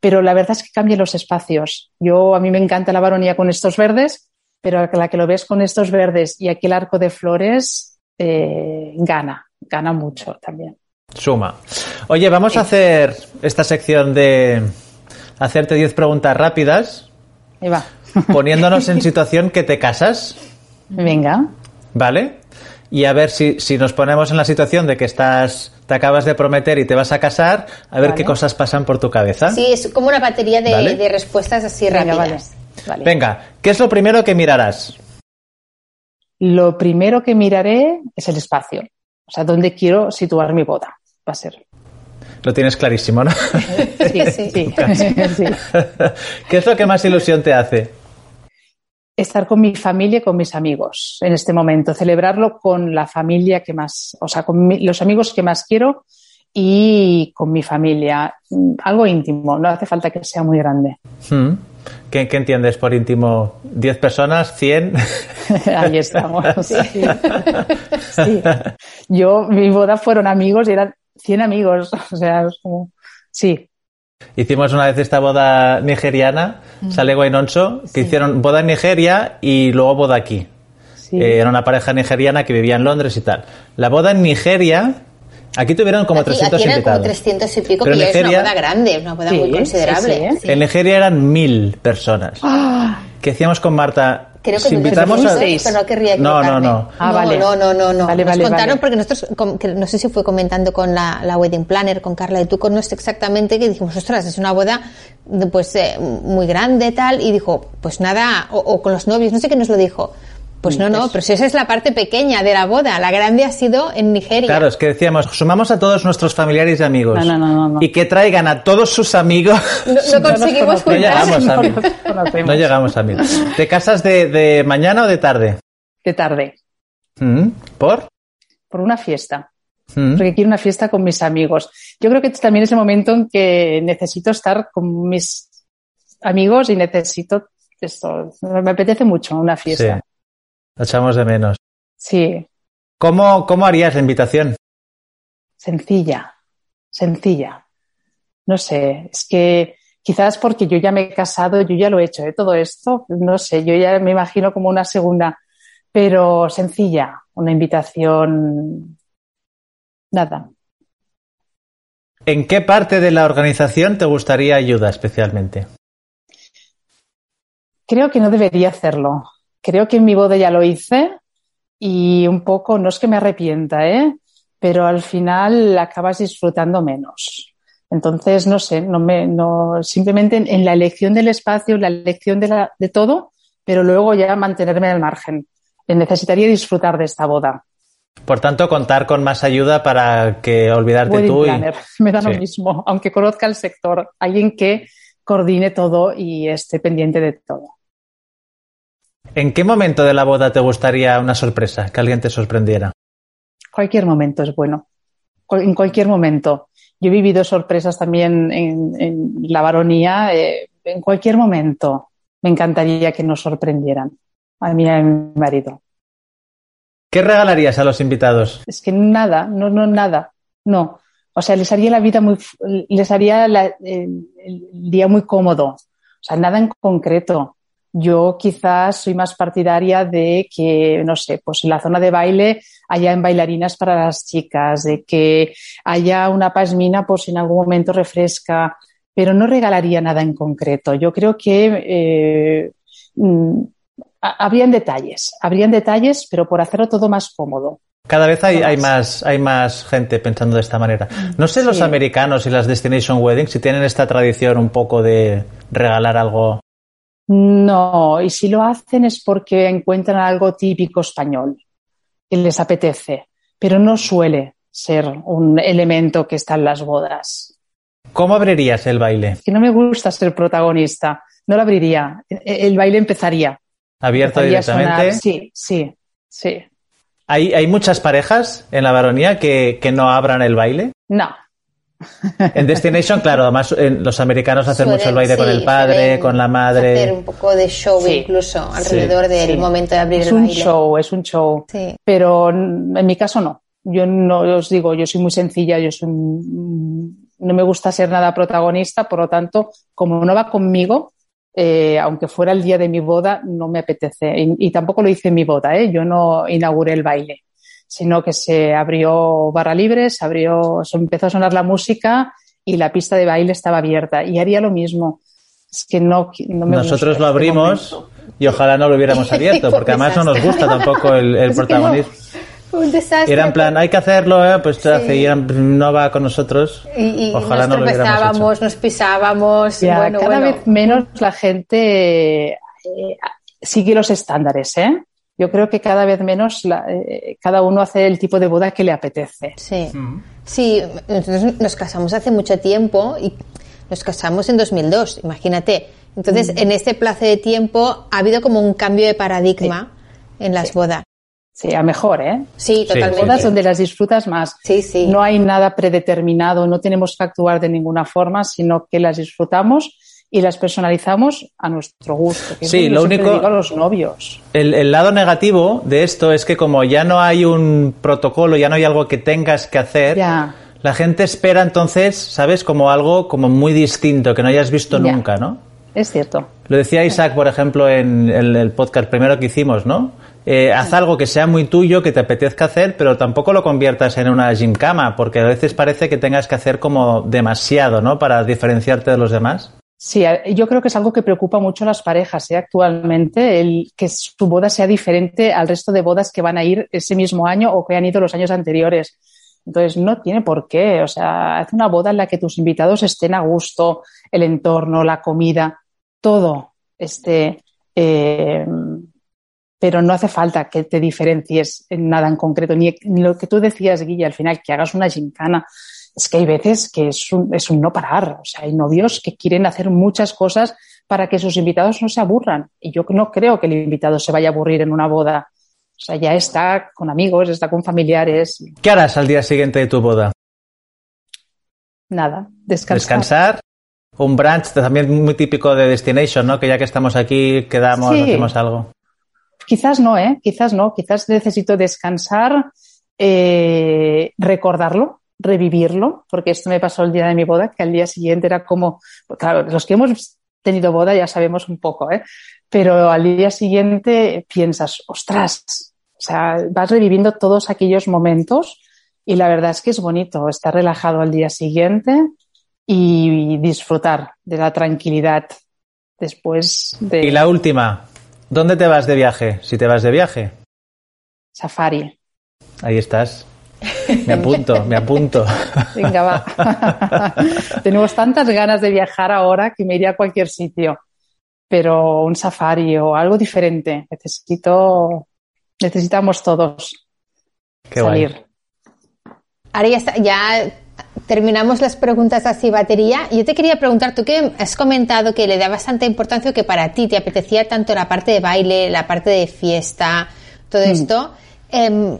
pero la verdad es que cambian los espacios. Yo, a mí me encanta la baronía con estos verdes, pero la que lo ves con estos verdes y aquí el arco de flores, eh, gana, gana mucho también. Suma. Oye, vamos a hacer esta sección de hacerte 10 preguntas rápidas. Ahí va. poniéndonos en situación que te casas. Venga. ¿Vale? Y a ver si, si, nos ponemos en la situación de que estás, te acabas de prometer y te vas a casar, a ver qué cosas pasan por tu cabeza. Sí, es como una batería de, respuestas así rápidas. Venga, ¿qué es lo primero que mirarás? Lo primero que miraré es el espacio. O sea, dónde quiero situar mi boda. Va a ser. Lo tienes clarísimo, ¿no? Sí, sí, sí. ¿Qué es lo que más ilusión te hace? Estar con mi familia y con mis amigos en este momento, celebrarlo con la familia que más, o sea, con los amigos que más quiero y con mi familia. Algo íntimo, no hace falta que sea muy grande. Hmm. ¿Qué, entiendes por íntimo? ¿10 personas? ¿100? Ahí estamos. Sí. Yo, mi boda fueron amigos y eran 100 amigos. O sea, sí. Hicimos una vez esta boda nigeriana, mm. Sale Guaynonso, que hicieron boda en Nigeria y luego boda aquí. Eh, era una pareja nigeriana que vivía en Londres y tal. La boda en Nigeria Aquí tuvieron como 300 aquí eran como 300 y pico, Pero que es una boda grande, una boda muy considerable. En Nigeria eran mil personas. Ah. ¿Qué hacíamos con Marta? Creo que invitamos a seis, pero no querría No, no, no. Ah, vale. No, no, no, no. Nos contaron porque nosotros, no sé si fue comentando con la, la, wedding planner, con Carla de Tuco, no sé exactamente, que dijimos, ostras, es una boda pues eh, muy grande, tal, y dijo, pues nada, o, o con los novios, no sé qué nos lo dijo pues no, no, pero si esa es la parte pequeña de la boda, la grande ha sido en Nigeria. Claro, es que decíamos, sumamos a todos nuestros familiares y amigos y que traigan a todos sus amigos. No, conseguimos no, llegamos a mí. No llegamos a mí. ¿Te casas de, mañana o de tarde? De tarde. Mm, ¿Por? Por una fiesta. Mm. Porque quiero una fiesta con mis amigos. Yo creo que también es el momento en que necesito estar con mis amigos y necesito esto. Me apetece mucho una fiesta. Lo echamos de menos. Sí. ¿Cómo, ¿Cómo harías la invitación? Sencilla, sencilla. No sé, es que quizás porque yo ya me he casado, yo ya lo he hecho, de ¿eh? todo esto, no sé, yo ya me imagino como una segunda, pero sencilla, una invitación, nada. ¿En qué parte de la organización te gustaría ayuda especialmente? Creo que no debería hacerlo creo que en mi boda ya lo hice y un poco, no es que me arrepienta, ¿eh? pero al final acabas disfrutando menos. Entonces, no sé, no me, no, simplemente en, la elección del espacio, la elección de, la, de todo, pero luego ya mantenerme al margen. Necesitaría disfrutar de esta boda. Por tanto, contar con más ayuda para que olvidarte tú. Me da lo mismo, aunque conozca el sector, alguien que coordine todo y esté pendiente de todo. ¿En qué momento de la boda te gustaría una sorpresa, que alguien te sorprendiera? Cualquier momento es bueno. En cualquier momento. Yo he vivido sorpresas también en, la baronía. Eh, en cualquier momento me encantaría que nos sorprendieran. A mí y a mi marido. ¿Qué regalarías a los invitados? Es que nada, no, no, nada. No. O sea, les haría la vida muy, les haría el día muy cómodo. O sea, nada en concreto. Yo quizás soy más partidaria de que, no sé, pues en la zona de baile haya en bailarinas para las chicas, de que haya una pasmina por si en algún momento refresca, pero no regalaría nada en concreto. Yo creo que eh, mm, habrían detalles, habrían detalles, pero por hacerlo todo más cómodo. Cada vez hay, hay, más, hay más gente pensando de esta manera. No sé los americanos y las Destination Weddings si tienen esta tradición un poco de regalar algo no, y si lo hacen es porque encuentran algo típico español que les apetece, pero no suele ser un elemento que está en las bodas. ¿Cómo abrirías el baile? Que no me gusta ser protagonista, no lo abriría. El baile empezaría. ¿Abierto directamente? Sí, sí, sí. ¿Hay, ¿Hay muchas parejas en la baronía que, que no abran el baile? No. En Destination, claro, además en- los americanos hacen Suelen- mucho el baile con el padre, con la madre. Hacer un poco de show Sí. incluso alrededor del Sí. momento de abrir Es el un baile. show, es un show. Sí. Pero en mi caso no. Yo no os digo, yo soy muy sencilla, yo soy, mm, no me gusta ser nada protagonista, por lo tanto, como no va conmigo, eh, aunque fuera el día de mi boda, no me apetece. Y, y tampoco lo hice en mi boda, ¿eh? yo no inauguré el baile, sino que se abrió barra libre, se abrió, se empezó a sonar la música y la pista de baile estaba abierta. Y haría lo mismo. Es que no, no me Nosotros lo este abrimos momento. y ojalá no lo hubiéramos abierto, porque además no nos gusta tampoco el, el no. protagonismo. Un desastre. Era en plan, hay que hacerlo, ¿eh? pues se hace, y eran, no va con nosotros. y, y Ojalá nos no lo hubiéramos hecho. tropezábamos, nos pisábamos. Ya, bueno, cada bueno. vez menos la gente eh, sigue los estándares, ¿eh? Yo creo que cada vez menos la- eh, cada uno hace el tipo de boda que le apetece. Sí. Sí, nosotros nos casamos hace mucho tiempo y nos casamos en 2002, imagínate. Entonces, Mm. en este plazo de tiempo ha habido como un cambio de paradigma en las bodas. Sí, a mejor, ¿eh? Sí, totalmente. Bodas donde las disfrutas más. Sí, sí. No hay nada predeterminado, no tenemos que actuar de ninguna forma, sino que las disfrutamos y las personalizamos a nuestro gusto. que Sí, lo único- digo a los novios. El, el lado negativo de esto es que como ya no hay un protocolo, ya no hay algo que tengas que hacer, Ya. la gente espera entonces, ¿sabes? Como algo como muy distinto, que no hayas visto Ya. nunca, ¿no? Es cierto. Lo decía Isaac, por ejemplo, en el, el podcast primero que hicimos, ¿no? Eh, haz algo que sea muy tuyo, que te apetezca hacer, pero tampoco lo conviertas en una gincama, porque a veces parece que tengas que hacer como demasiado, ¿no? Para diferenciarte de los demás. Sí, yo creo que es algo que preocupa mucho a las parejas ¿eh? actualmente, el que su boda sea diferente al resto de bodas que van a ir ese mismo año o que han ido los años anteriores. Entonces, no tiene por qué. O sea, haz una boda en la que tus invitados estén a gusto, el entorno, la comida, todo esté. eh, pero no hace falta que te diferencies en nada en concreto, ni lo que tú decías, Guilla, al final, que hagas una gincana. Es que hay veces que es un, es un no parar. O sea, hay novios que quieren hacer muchas cosas para que sus invitados no se aburran. Y yo no creo que el invitado se vaya a aburrir en una boda. O sea, ya está con amigos, está con familiares. ¿Qué harás al día siguiente de tu boda? Nada, descansar. Descansar. Un brunch también muy típico de Destination, ¿no? Que ya que estamos aquí, quedamos, Sí. hacemos algo. Quizás no, ¿eh? Quizás no. Quizás necesito descansar, eh, recordarlo, revivirlo, porque esto me pasó el día de mi boda, que al día siguiente era como, claro, los que hemos tenido boda ya sabemos un poco, ¿eh? Pero al día siguiente piensas, ostras, o sea, vas reviviendo todos aquellos momentos y la verdad es que es bonito estar relajado al día siguiente y disfrutar de la tranquilidad después de Y la última, ¿dónde te vas de viaje? Si te vas de viaje, safari. ahí estás. Me apunto, me apunto. Venga, va. Tenemos tantas ganas de viajar ahora que me iría a cualquier sitio. Pero un safari o algo diferente. Necesito, necesitamos todos Qué guay. salir. Ahora ya, está- ya terminamos las preguntas así batería. Yo te quería preguntar, tú que has comentado que le dabas tanta importancia que para ti te apetecía tanto la parte de baile, la parte de fiesta, todo esto. em,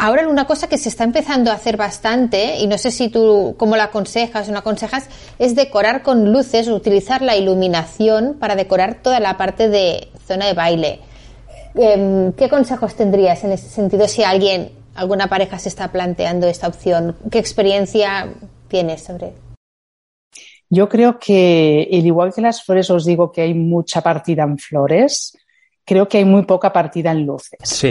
ahora una cosa que se está empezando a hacer bastante, y no sé si tú cómo la aconsejas o no aconsejas, es decorar con luces, utilizar la iluminación para decorar toda la parte de zona de baile. Em, ¿Qué consejos tendrías en ese sentido si alguien, alguna pareja se está planteando esta opción? ¿Qué experiencia tienes sobre? Yo creo que, al igual que las flores, os digo que hay mucha partida en flores, creo que hay muy poca partida en luces. Sí,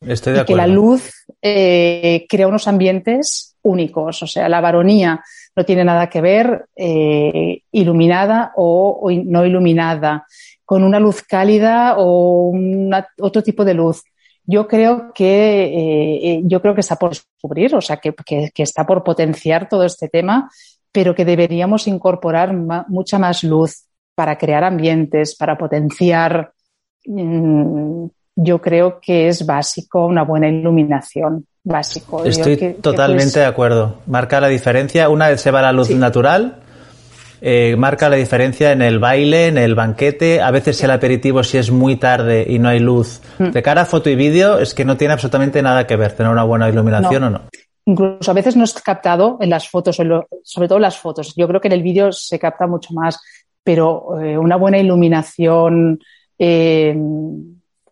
estoy de y que la luz eh, crea unos ambientes únicos. O sea, la varonía no tiene nada que ver eh, iluminada o, no iluminada, con una luz cálida o una- otro tipo de luz. Yo creo que eh, yo creo que está por descubrir, o sea, que, que- que está por potenciar todo este tema, pero que deberíamos incorporar ma- mucha más luz para crear ambientes, para potenciar. mm, yo creo que es básico una buena iluminación. Básico. Estoy que- que, totalmente pues, de acuerdo. Marca la diferencia. Una vez se va la luz Sí. natural eh, marca la diferencia en el baile, en el banquete, a veces el aperitivo si es muy tarde y no hay luz. Mm. De cara a foto y vídeo es que no tiene absolutamente nada que ver tener una buena iluminación o no. Incluso a veces no es captado en las fotos, sobre todo en las fotos. Yo creo que en el vídeo se capta mucho más, pero eh, una buena iluminación, eh,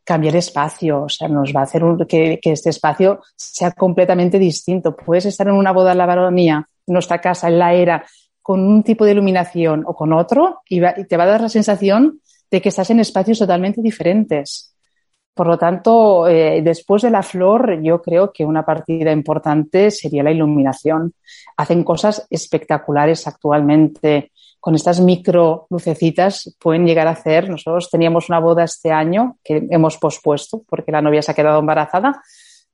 cambiar espacio, o sea, nos va a hacer que, este espacio sea completamente distinto. Puedes estar en una boda en la baronía, en nuestra casa, en la era, con un tipo de iluminación o con otro, y, te va a dar la sensación de que estás en espacios totalmente diferentes. Por lo tanto, eh, después de la flor, yo creo que una partida importante sería la iluminación. Hacen cosas espectaculares actualmente con estas micro lucecitas pueden llegar a hacer. Nosotros teníamos una boda este año que hemos pospuesto porque la novia se ha quedado embarazada,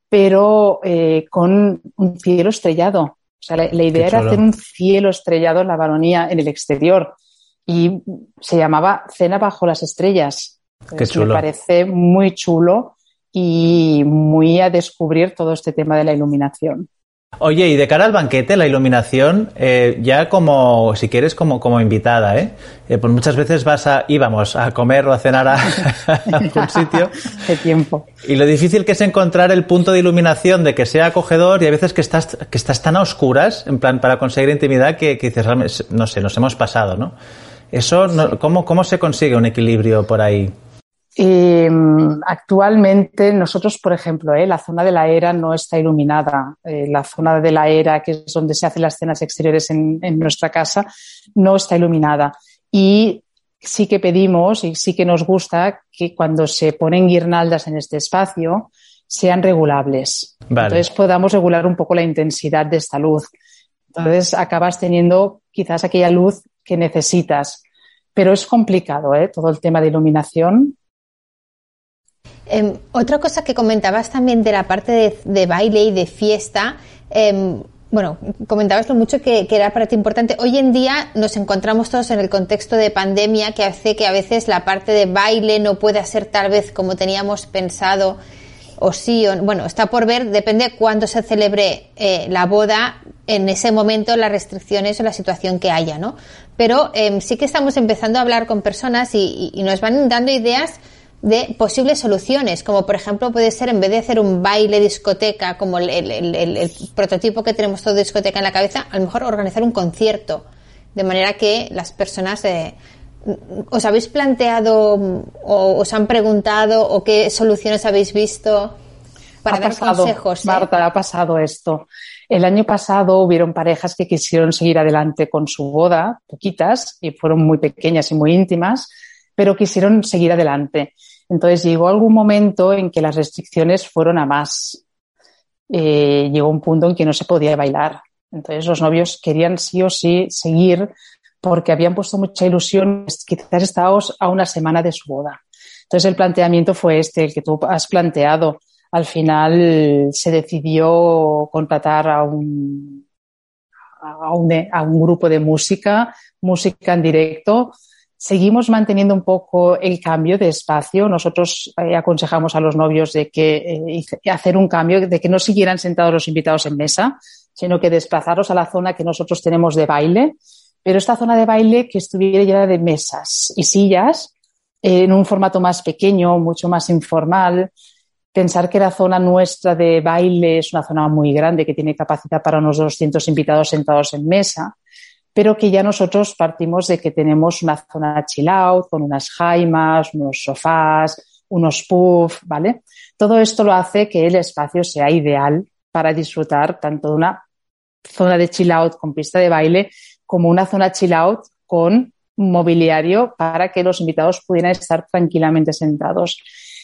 pero eh, con un cielo estrellado. O sea, la, idea era hacer un cielo estrellado en la baronía, en el exterior. Y se llamaba Cena bajo las estrellas. Qué chulo. Me parece muy chulo y muy a descubrir todo este tema de la iluminación. Oye, y de cara al banquete, la iluminación, eh, ya como, si quieres, como, como invitada, ¿eh? ¿eh? Pues muchas veces vas a, íbamos a comer o a cenar a, algún sitio. Qué tiempo. Y lo difícil que es encontrar el punto de iluminación de que sea acogedor y a veces que estás, que estás tan a oscuras, en plan, para conseguir intimidad que, que dices, no sé, nos hemos pasado, ¿no? Eso, ¿cómo, ¿cómo se consigue un equilibrio por ahí? Eh, actualmente nosotros, por ejemplo, eh, la zona de la era no está iluminada. Eh, la zona de la era, que es donde se hacen las cenas exteriores en, nuestra casa, no está iluminada. Y sí que pedimos y sí que nos gusta que cuando se ponen guirnaldas en este espacio sean regulables. Entonces podamos regular un poco la intensidad de esta luz. Entonces acabas teniendo quizás aquella luz que necesitas. Pero es complicado, ¿eh? Todo el tema de iluminación Em, otra cosa que comentabas también de la parte de, baile y de fiesta, em, bueno, comentabas lo mucho que, era para ti importante. Hoy en día nos encontramos todos en el contexto de pandemia que hace que a veces la parte de baile no pueda ser tal vez como teníamos pensado o sí, o, bueno, está por ver, depende cuándo se celebre eh, la boda, en ese momento las restricciones o la situación que haya, ¿no? Pero em, sí que estamos empezando a hablar con personas y nos van dando ideas de posibles soluciones, como por ejemplo puede ser en vez de hacer un baile discoteca como el, prototipo que tenemos todo de discoteca en la cabeza, a lo mejor organizar un concierto, de manera que las personas eh, os habéis planteado o os han preguntado o qué soluciones habéis visto para dar consejos. ¿eh? Marta, ha pasado esto. El año pasado hubieron parejas que quisieron seguir adelante con su boda, poquitas, y fueron muy pequeñas y muy íntimas, pero quisieron seguir adelante. Entonces llegó algún momento en que las restricciones fueron a más. Eh, llegó un punto en que no se podía bailar. Entonces los novios querían sí o sí seguir porque habían puesto mucha ilusión, quizás estábamos a una semana de su boda. Entonces el planteamiento fue este, el que tú has planteado. Al final se decidió contratar a un, a un, a un grupo de música, música en directo, Seguimos manteniendo un poco el cambio de espacio. Nosotros eh, aconsejamos a los novios de que eh, hacer un cambio, de que no siguieran sentados los invitados en mesa, sino que desplazarlos a la zona que nosotros tenemos de baile, pero esta zona de baile que estuviera llena de mesas y sillas en un formato más pequeño, mucho más informal. Pensar que la zona nuestra de baile es una zona muy grande que tiene capacidad para unos 200 invitados sentados en mesa pero que ya nosotros partimos de que tenemos una zona chill out con unas jaimas, unos sofás, unos puffs, ¿vale? Todo esto lo hace que el espacio sea ideal para disfrutar tanto de una zona de chill out con pista de baile como una zona chill out con mobiliario para que los invitados pudieran estar tranquilamente sentados.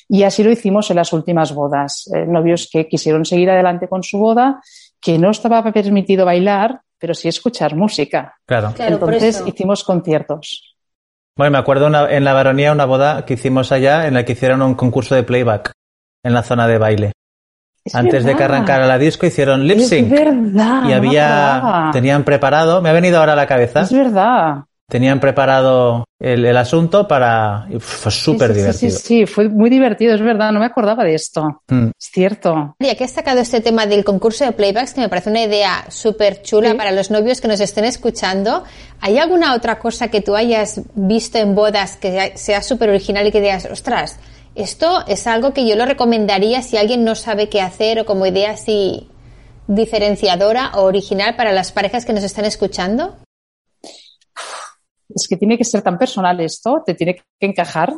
Y así lo hicimos en las últimas bodas. Eh, novios que quisieron seguir adelante con su boda, que no estaba permitido bailar, pero sí escuchar música. Claro. Entonces hicimos conciertos. Bueno, me acuerdo en la baronía una boda que hicimos allá en la que hicieron un concurso de playback en la zona de baile. Antes de que arrancara la disco hicieron lip sync. Es verdad. Y había, tenían preparado, me ha venido ahora a la cabeza. Es verdad. Tenían preparado el, asunto para... Fue súper divertido. Sí, sí, sí, fue muy divertido, es verdad, no me acordaba de esto. Mm. Es cierto. Ya que has sacado este tema del concurso de playbacks, que me parece una idea súper chula para los novios que nos estén escuchando, ¿hay alguna otra cosa que tú hayas visto en bodas que sea súper original y que digas, ostras, esto es algo que yo lo recomendaría si alguien no sabe qué hacer o como idea así diferenciadora o original para las parejas que nos están escuchando? Es que tiene que ser tan personal esto, te tiene que encajar,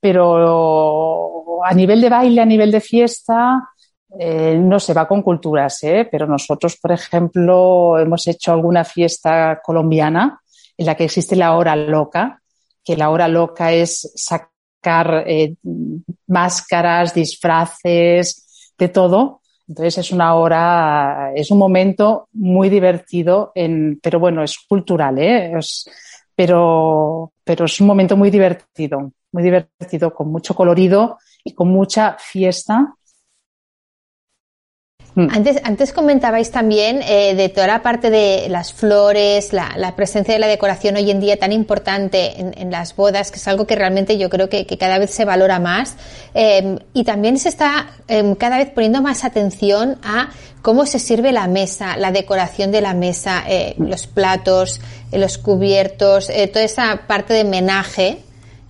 pero a nivel de baile, a nivel de fiesta, eh, no se va con culturas, ¿eh? pero nosotros, por ejemplo, hemos hecho alguna fiesta colombiana en la que existe la hora loca, que la hora loca es sacar eh, máscaras, disfraces, de todo. Entonces es una hora, es un momento muy divertido, en, pero bueno, es cultural, ¿eh? Pero, pero es un momento muy divertido, muy divertido, con mucho colorido y con mucha fiesta. Antes, antes comentabais también eh, de toda la parte de las flores, la, presencia de la decoración hoy en día tan importante en, las bodas, que es algo que realmente yo creo que, cada vez se valora más. Eh, y también se está eh, cada vez poniendo más atención a cómo se sirve la mesa, la decoración de la mesa, eh, los platos, eh, los cubiertos, toda esa parte de menaje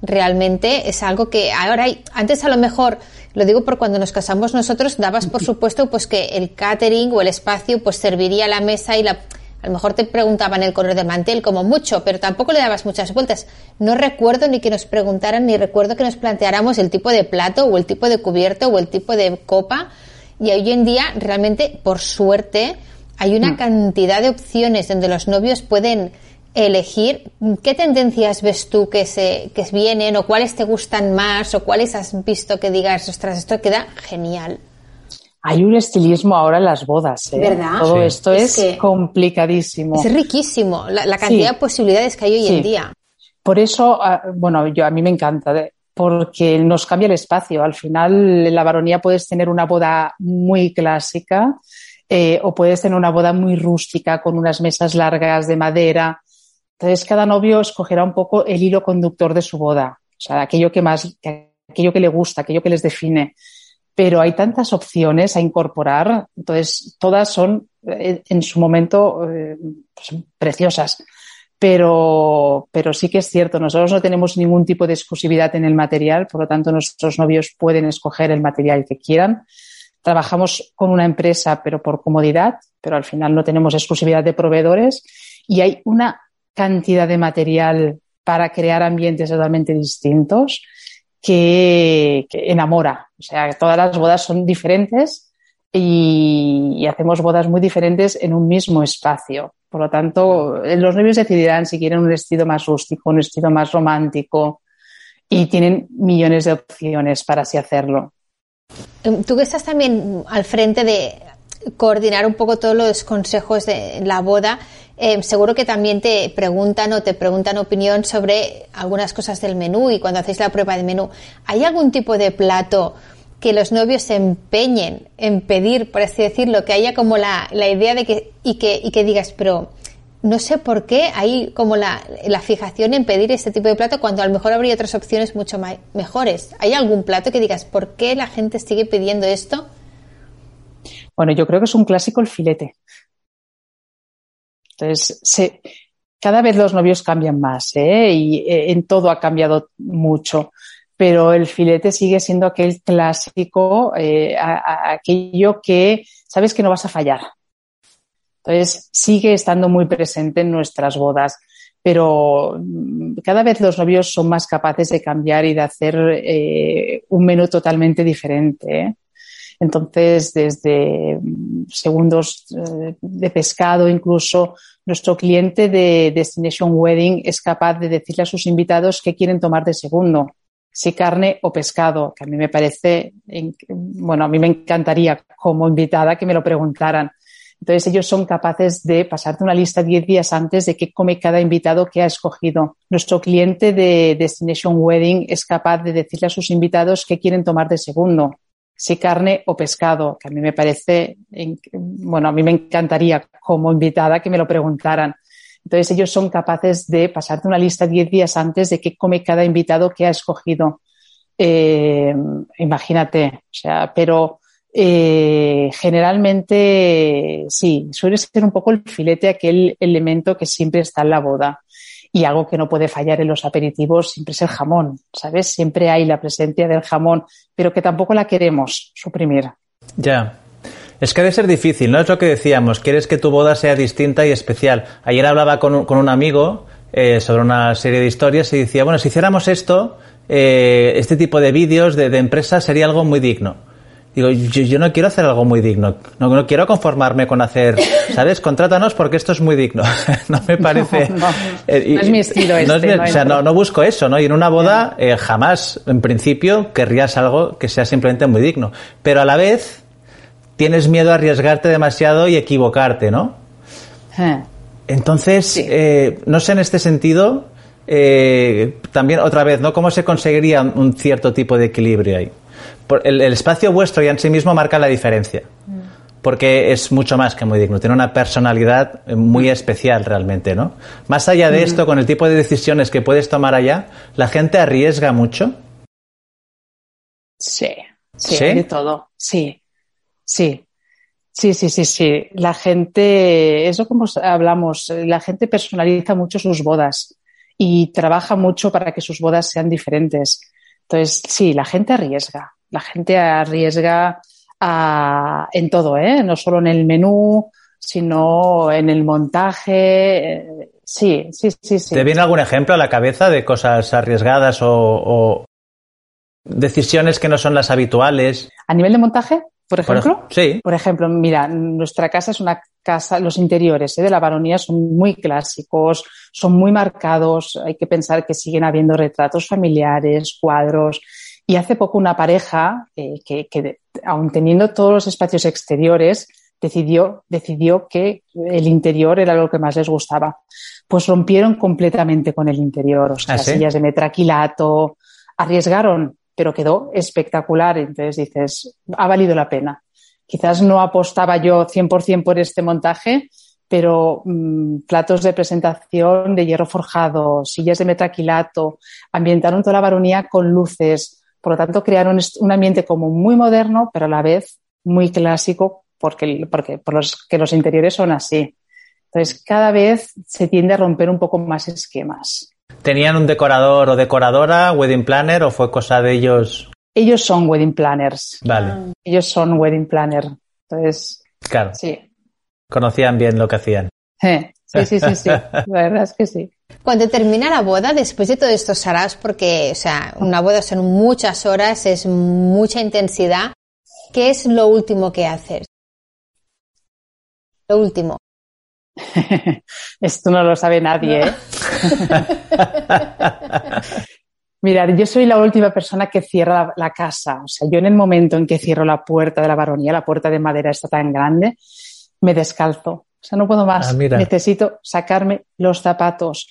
realmente es algo que ahora antes a lo mejor lo digo por cuando nos casamos nosotros, dabas por supuesto pues que el catering o el espacio pues serviría la mesa y la, a lo mejor te preguntaban el color del mantel como mucho, pero tampoco le dabas muchas vueltas. No recuerdo ni que nos preguntaran, ni recuerdo que nos planteáramos el tipo de plato o el tipo de cubierto o el tipo de copa. Y hoy en día realmente, por suerte, hay una mm. cantidad de opciones donde los novios pueden elegir qué tendencias ves tú que se que vienen o cuáles te gustan más o cuáles has visto que digas, ostras, esto queda genial. Hay un estilismo ahora en las bodas, ¿eh? ¿verdad? Todo esto es, complicadísimo. Es riquísimo la, cantidad de posibilidades que hay hoy en día. Por eso, ah, bueno, yo a mí me encanta, porque nos cambia el espacio. Al final, en la varonía puedes tener una boda muy clásica eh, o puedes tener una boda muy rústica con unas mesas largas de madera entonces, cada novio escogerá un poco el hilo conductor de su boda, o sea, aquello que más, aquello que le gusta, aquello que les define. Pero hay tantas opciones a incorporar, entonces todas son eh, en su momento eh, pues, preciosas. Pero, pero sí que es cierto, nosotros no tenemos ningún tipo de exclusividad en el material, por lo tanto nuestros novios pueden escoger el material que quieran. Trabajamos con una empresa, pero por comodidad, pero al final no tenemos exclusividad de proveedores y hay una cantidad de material para crear ambientes totalmente distintos que, enamora. O sea, todas las bodas son diferentes y, hacemos bodas muy diferentes en un mismo espacio. Por lo tanto, los novios decidirán si quieren un estilo más rústico, un estilo más romántico y tienen millones de opciones para así hacerlo. Tú que estás también al frente de coordinar un poco todos los consejos de la boda, eh, seguro que también te preguntan o te preguntan opinión sobre algunas cosas del menú y cuando hacéis la prueba de menú. ¿Hay algún tipo de plato que los novios se empeñen en pedir, por así decirlo, que haya como la, idea de que y, que y que digas, pero no sé por qué hay como la, la, fijación en pedir este tipo de plato cuando a lo mejor habría otras opciones mucho mejores. ¿Hay algún plato que digas, ¿por qué la gente sigue pidiendo esto? Bueno, yo creo que es un clásico el filete. Entonces, cada vez los novios cambian más ¿eh? y eh, en todo ha cambiado mucho, pero el filete sigue siendo aquel clásico, eh, aquello que sabes que no vas a fallar. Entonces, sigue estando muy presente en nuestras bodas, pero mm, cada vez los novios son más capaces de cambiar y de hacer un menú totalmente diferente. Entonces, desde mm, segundos eh, de pescado, incluso nuestro cliente de Destination Wedding es capaz de decirle a sus invitados qué quieren tomar de segundo, si carne o pescado, que a mí me parece, bueno, a mí me encantaría como invitada que me lo preguntaran. Entonces ellos son capaces de pasarte una lista 10 días antes de qué come cada invitado que ha escogido. Nuestro cliente de Destination Wedding es capaz de decirle a sus invitados qué quieren tomar de segundo si carne o pescado, que a mí me parece, bueno, a mí me encantaría como invitada que me lo preguntaran. Entonces ellos son capaces de pasarte una lista 10 días antes de qué come cada invitado que ha escogido. Eh, imagínate, o sea, pero eh, generalmente sí, suele ser un poco el filete, aquel elemento que siempre está en la boda. Y algo que no puede fallar en los aperitivos siempre es el jamón, ¿sabes? Siempre hay la presencia del jamón, pero que tampoco la queremos suprimir. Ya. Es que debe ser difícil, ¿no? Es lo que decíamos, quieres que tu boda sea distinta y especial. Ayer hablaba con un, con un amigo eh, sobre una serie de historias y decía, bueno, si hiciéramos esto, eh, este tipo de vídeos de, de empresas sería algo muy digno. Digo, yo, yo, no quiero hacer algo muy digno. No, no, quiero conformarme con hacer, ¿sabes? Contrátanos porque esto es muy digno. no me parece. No, no, eh, no es mi estilo este. No es mi, o sea, no, no, busco eso, ¿no? Y en una boda, eh, jamás, en principio, querrías algo que sea simplemente muy digno. Pero a la vez, tienes miedo a arriesgarte demasiado y equivocarte, ¿no? Eh. Entonces, Sí. eh, no sé en este sentido, eh, también otra vez, ¿no? ¿Cómo se conseguiría un cierto tipo de equilibrio ahí? El, el espacio vuestro ya en sí mismo marca la diferencia. Porque es mucho más que muy digno. Tiene una personalidad eh, muy especial realmente, ¿no? Más allá de esto, con el tipo de decisiones que puedes tomar allá, la gente arriesga mucho. Sí, sí, ¿Sí? de todo. Sí, sí. Sí, sí, sí, sí. La gente, eso como hablamos, la gente personaliza mucho sus bodas y trabaja mucho para que sus bodas sean diferentes. Entonces, sí, la gente arriesga. La gente arriesga a- en todo, ¿eh? No solo en el menú, sino en el montaje. eh, Sí, sí, sí, sí. ¿Te viene algún ejemplo a la cabeza de cosas arriesgadas o, o decisiones que no son las habituales? A nivel de montaje, por Por ej- ejemplo. sí. Por ejemplo, mira, nuestra casa es una casa, los interiores ¿eh? de la baronía son muy clásicos, son muy marcados, hay que pensar que siguen habiendo retratos familiares, cuadros. Y hace poco una pareja eh, que, que, aun teniendo todos los espacios exteriores, decidió, decidió que el interior era lo que más les gustaba. Pues rompieron completamente con el interior, o sea, ¿Ah, sí? sillas de metraquilato, arriesgaron, pero quedó espectacular. Entonces dices, ha valido la pena. Quizás no apostaba yo 100% por este montaje, pero mm, platos de presentación de hierro forjado, sillas de metraquilato, ambientaron toda la baronía con luces. Por lo tanto, crearon est- un ambiente como muy moderno, pero a la vez muy clásico, porque, porque por los, que los interiores son así. Entonces, cada vez se tiende a romper un poco más esquemas. ¿Tenían un decorador o decoradora, wedding planner o fue cosa de ellos? Ellos son wedding planners. Vale, Ellos son wedding planner. Entonces, claro, sí. conocían bien lo que hacían. Eh, Sí, sí, sí, sí. La verdad es que sí. Cuando termina la boda, después de todo esto, Sarás, porque, o sea, una boda son muchas horas, es mucha intensidad. ¿Qué es lo último que haces? Lo último. Esto no lo sabe nadie, ¿eh? Mirad, yo soy la última persona que cierra la, la casa. O sea, yo en el momento en que cierro la puerta de la baronía, la puerta de madera está tan grande, me descalzo. O sea, no puedo más. Ah. Necesito sacarme los zapatos.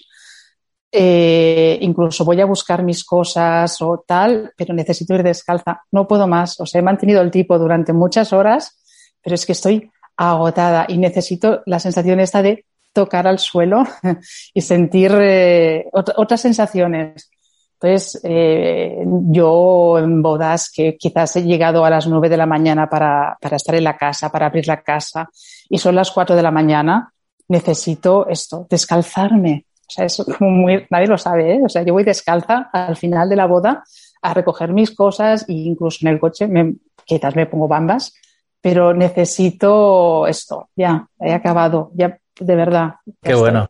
Eh, incluso voy a buscar mis cosas o tal, pero necesito ir descalza. No puedo más. O sea, he mantenido el tipo durante muchas horas, pero es que estoy agotada y necesito la sensación esta de tocar al suelo y sentir eh, ot- otras sensaciones. Entonces, eh, yo en bodas que quizás he llegado a las nueve de la mañana para, para estar en la casa, para abrir la casa, y son las cuatro de la mañana, necesito esto, descalzarme. O sea, eso como muy, nadie lo sabe, ¿eh? O sea, yo voy descalza al final de la boda a recoger mis cosas e incluso en el coche me, quizás me pongo bambas, pero necesito esto, ya, he acabado, ya, de verdad. ya Qué estoy. bueno.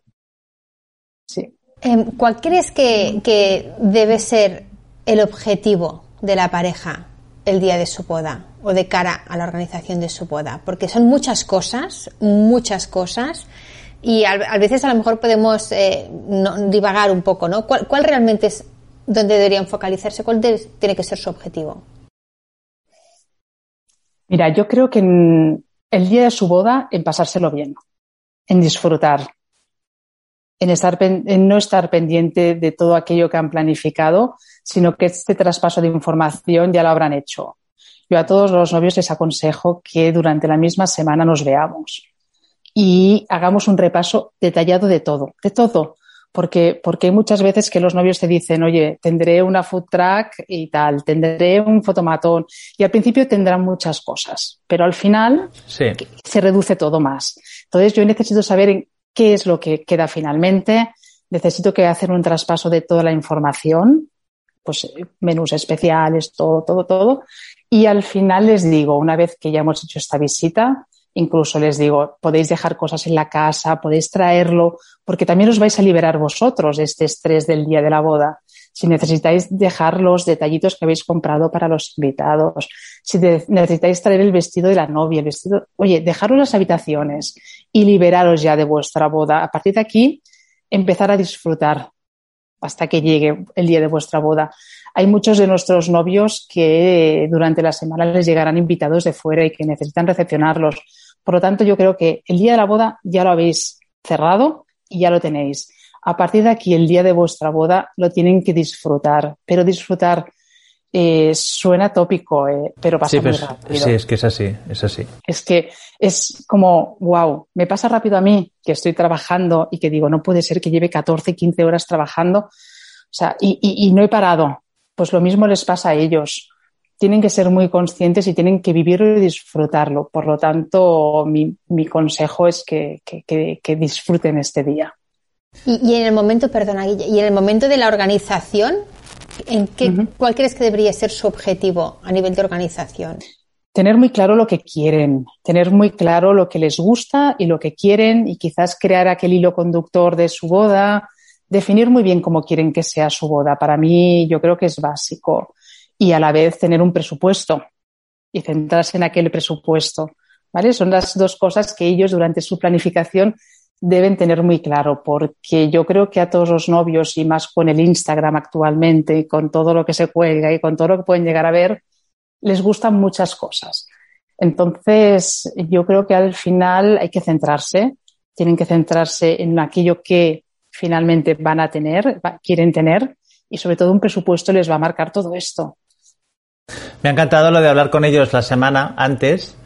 Sí. Em, ¿Cuál crees que, que debe ser el objetivo de la pareja el día de su boda o de cara a la organización de su boda? Porque son muchas cosas, muchas cosas, y a, a veces a lo mejor podemos eh, divagar un poco, ¿no? ¿Cuál, cuál realmente es donde deberían focalizarse? ¿Cuál tiene que ser su objetivo? Mira, yo creo que en el día de su boda, en pasárselo bien, en disfrutar, en, estar, en no estar pendiente de todo aquello que han planificado, sino que este traspaso de información ya lo habrán hecho. Yo a todos los novios les aconsejo que durante la misma semana nos veamos y hagamos un repaso detallado de todo, de todo. Porque, porque hay muchas veces que los novios te dicen, oye, tendré una food track y tal, tendré un fotomatón. Y al principio tendrán muchas cosas, pero al final se reduce todo más. Entonces yo necesito saber qué es lo que queda finalmente. Necesito que hacer un traspaso de toda la información, pues menús especiales, todo, todo, todo. Y al final les digo, una vez que ya hemos hecho esta visita, Incluso les digo, podéis dejar cosas en la casa, podéis traerlo, porque también os vais a liberar vosotros de este estrés del día de la boda. Si necesitáis dejar los detallitos que habéis comprado para los invitados, si necesitáis traer el vestido de la novia, el vestido, oye, dejaros las habitaciones y liberaros ya de vuestra boda. A partir de aquí, empezar a disfrutar hasta que llegue el día de vuestra boda. Hay muchos de nuestros novios que durante la semana les llegarán invitados de fuera y que necesitan recepcionarlos. Por lo tanto, yo creo que el día de la boda ya lo habéis cerrado y ya lo tenéis. A partir de aquí, el día de vuestra boda lo tienen que disfrutar, pero disfrutar eh, suena tópico, eh, pero pasa muy pues, rápido. Sí, es que es así, es así. Es que es como, wow, me pasa rápido a mí que estoy trabajando y que digo, no puede ser que lleve 14, 15 horas trabajando, o sea, y, y no he parado. Pues lo mismo les pasa a ellos tienen que ser muy conscientes y tienen que vivirlo y disfrutarlo. Por lo tanto, mi, consejo es que, disfruten este día. Y, en el momento, perdona, Guille, y en el momento de la organización, ¿en qué, ¿cuál crees que debería ser su objetivo a nivel de organización? Tener muy claro lo que quieren, tener muy claro lo que les gusta y lo que quieren y quizás crear aquel hilo conductor de su boda, definir muy bien cómo quieren que sea su boda. Para mí yo creo que es básico y a la vez tener un presupuesto y centrarse en aquel presupuesto. ¿Vale? Son las dos cosas que ellos durante su planificación deben tener muy claro, porque yo creo que a todos los novios y más con el Instagram actualmente y con todo lo que se cuelga y con todo lo que pueden llegar a ver, les gustan muchas cosas. Entonces, yo creo que al final hay que centrarse, tienen que centrarse en aquello que finalmente van a tener, quieren tener, y sobre todo un presupuesto les va a marcar todo esto. Me ha encantado lo de hablar con ellos la semana antes,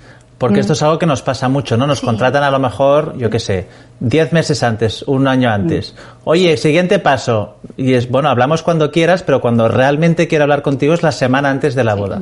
porque esto es mm. algo que nos pasa mucho, ¿no? Nos contratan a lo mejor, yo qué sé, diez meses antes, un año antes. Mm. Oye, siguiente paso. Y es, bueno, hablamos cuando quieras, pero cuando realmente quiero hablar contigo es la semana antes de la boda.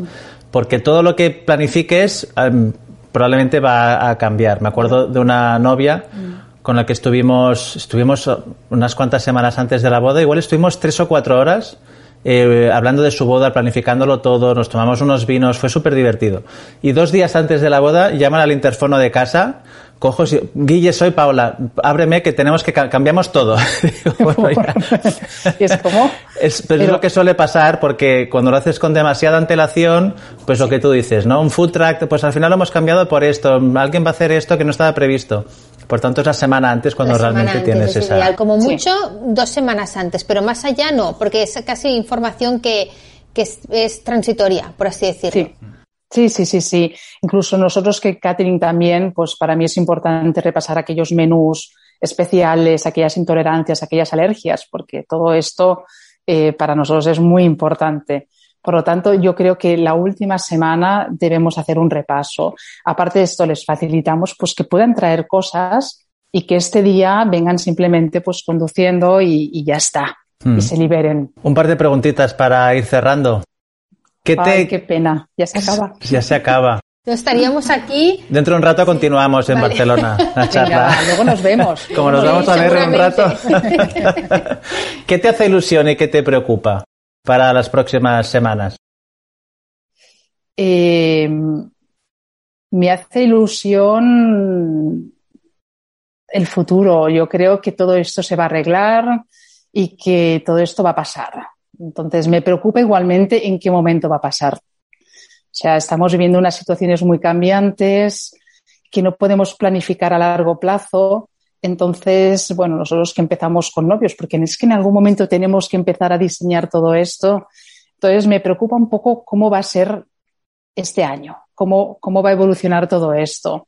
Porque todo lo que planifiques em, probablemente va a cambiar. Me acuerdo de una novia mm. con la que estuvimos, estuvimos unas cuantas semanas antes de la boda, igual estuvimos tres o cuatro horas eh, hablando de su boda, planificándolo todo, nos tomamos unos vinos, fue súper divertido. Y dos días antes de la boda llaman al interfono de casa, cojo, Guille, soy Paula, ábreme que tenemos que cambiamos todo. ¿Es como? Es, pero, es lo que suele pasar porque cuando lo haces con demasiada antelación, pues lo que tú dices, ¿no? Un food track, pues al final lo hemos cambiado por esto, alguien va a hacer esto que no estaba previsto. Por tanto, es la semana antes cuando realmente tienes esa. como mucho, dos semanas antes, pero más allá no, porque es casi información que, es, transitoria, por así decirlo. Sí. Sí, sí, sí, Incluso nosotros que catering también, pues para mí es importante repasar aquellos menús especiales, aquellas intolerancias, aquellas alergias, porque todo esto eh, para nosotros es muy importante. Por lo tanto, yo creo que la última semana debemos hacer un repaso. Aparte de esto, les facilitamos pues que puedan traer cosas y que este día vengan simplemente pues conduciendo y, ya está. Y hmm. se liberen. Un par de preguntitas para ir cerrando. ¿Qué Ay, qué pena. Ya se acaba. Ya se acaba. estaríamos aquí. Dentro de un rato continuamos en Barcelona la charla. luego nos vemos. Como nos vamos a ver en un rato. ¿Qué te hace ilusión y qué te preocupa? para las próximas semanas? Eh, me hace ilusión el futuro. Yo creo que todo esto se va a arreglar y que todo esto va a pasar. Entonces, me preocupa igualmente en qué momento va a pasar. O sea, estamos viviendo unas situaciones muy cambiantes que no podemos planificar a largo plazo entonces, bueno, nosotros que empezamos con novios, porque es que en algún momento tenemos que empezar a diseñar todo esto. Entonces, me preocupa un poco cómo va a ser este año, cómo, cómo va a evolucionar todo esto.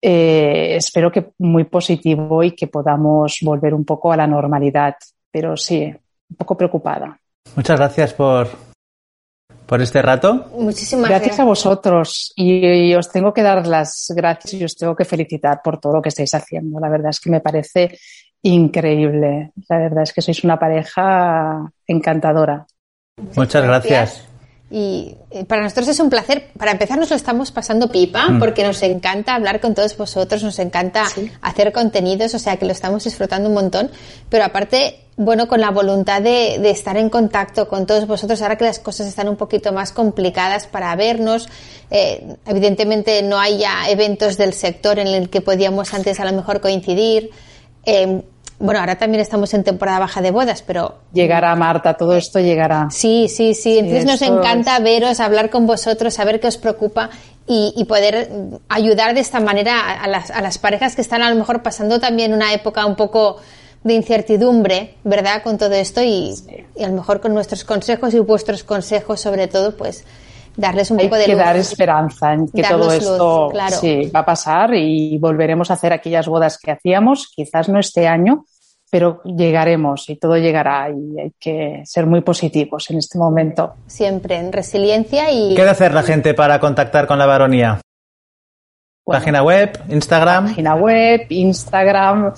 Eh, espero que muy positivo y que podamos volver un poco a la normalidad, pero sí, un poco preocupada. Muchas gracias por, por este rato. Muchísimas gracias. Gracias a vosotros y, y, os tengo que dar las gracias y os tengo que felicitar por todo lo que estáis haciendo. La verdad es que me parece increíble. La verdad es que sois una pareja encantadora. Muchas gracias. Y para nosotros es un placer. Para empezar, nos lo estamos pasando pipa mm. porque nos encanta hablar con todos vosotros, nos encanta sí. hacer contenidos, o sea que lo estamos disfrutando un montón. Pero aparte, bueno, con la voluntad de, de, estar en contacto con todos vosotros, ahora que las cosas están un poquito más complicadas para vernos, eh, evidentemente no hay ya eventos del sector en el que podíamos antes a lo mejor coincidir. Eh, bueno, ahora también estamos en temporada baja de bodas, pero... Llegará, Marta, todo esto llegará. Sí, sí, sí. Entonces sí, nos encanta es... veros, hablar con vosotros, saber qué os preocupa y, y poder ayudar de esta manera a las, a las, parejas que están a lo mejor pasando también una época un poco de incertidumbre, ¿verdad? Con todo esto y, sí. y a lo mejor con nuestros consejos y vuestros consejos sobre todo, pues darles un Hay poco de que luz. dar esperanza en que Darnos todo esto luz, claro. sí, va a pasar y volveremos a hacer aquellas bodas que hacíamos, quizás no este año, pero llegaremos y todo llegará y hay que ser muy positivos en este momento. Siempre en resiliencia y... ¿Qué debe hacer la gente para contactar con la baronía? Bueno, página web, Instagram. Página web, Instagram.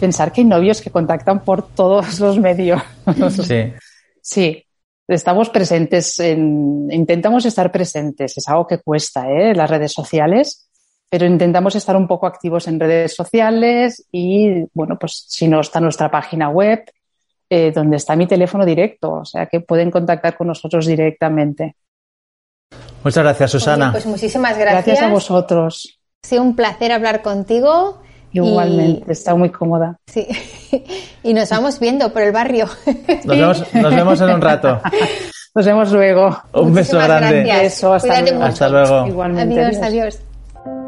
Pensar que hay novios que contactan por todos los medios. Sí. sí, estamos presentes, en, intentamos estar presentes, es algo que cuesta, ¿eh? Las redes sociales, pero intentamos estar un poco activos en redes sociales y, bueno, pues si no está nuestra página web, eh, donde está mi teléfono directo, o sea que pueden contactar con nosotros directamente. Muchas gracias, Susana. Oye, pues muchísimas gracias. Gracias a vosotros. Ha sido un placer hablar contigo. Igualmente, y... está muy cómoda. Sí, y nos vamos viendo por el barrio. Nos vemos, nos vemos en un rato. Nos vemos luego. Un beso Muchísimas grande. gracias. Beso, hasta luego. Hasta luego. Igualmente. Adiós, adiós.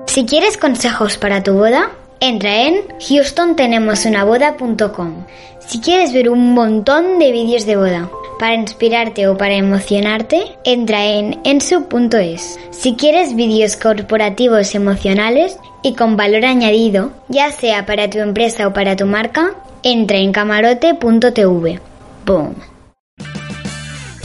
Si quieres consejos para tu boda, entra en houstontenemosunaboda.com. Si quieres ver un montón de vídeos de boda para inspirarte o para emocionarte, entra en ensu.es. Si quieres vídeos corporativos emocionales y con valor añadido, ya sea para tu empresa o para tu marca, entra en camarote.tv. Boom.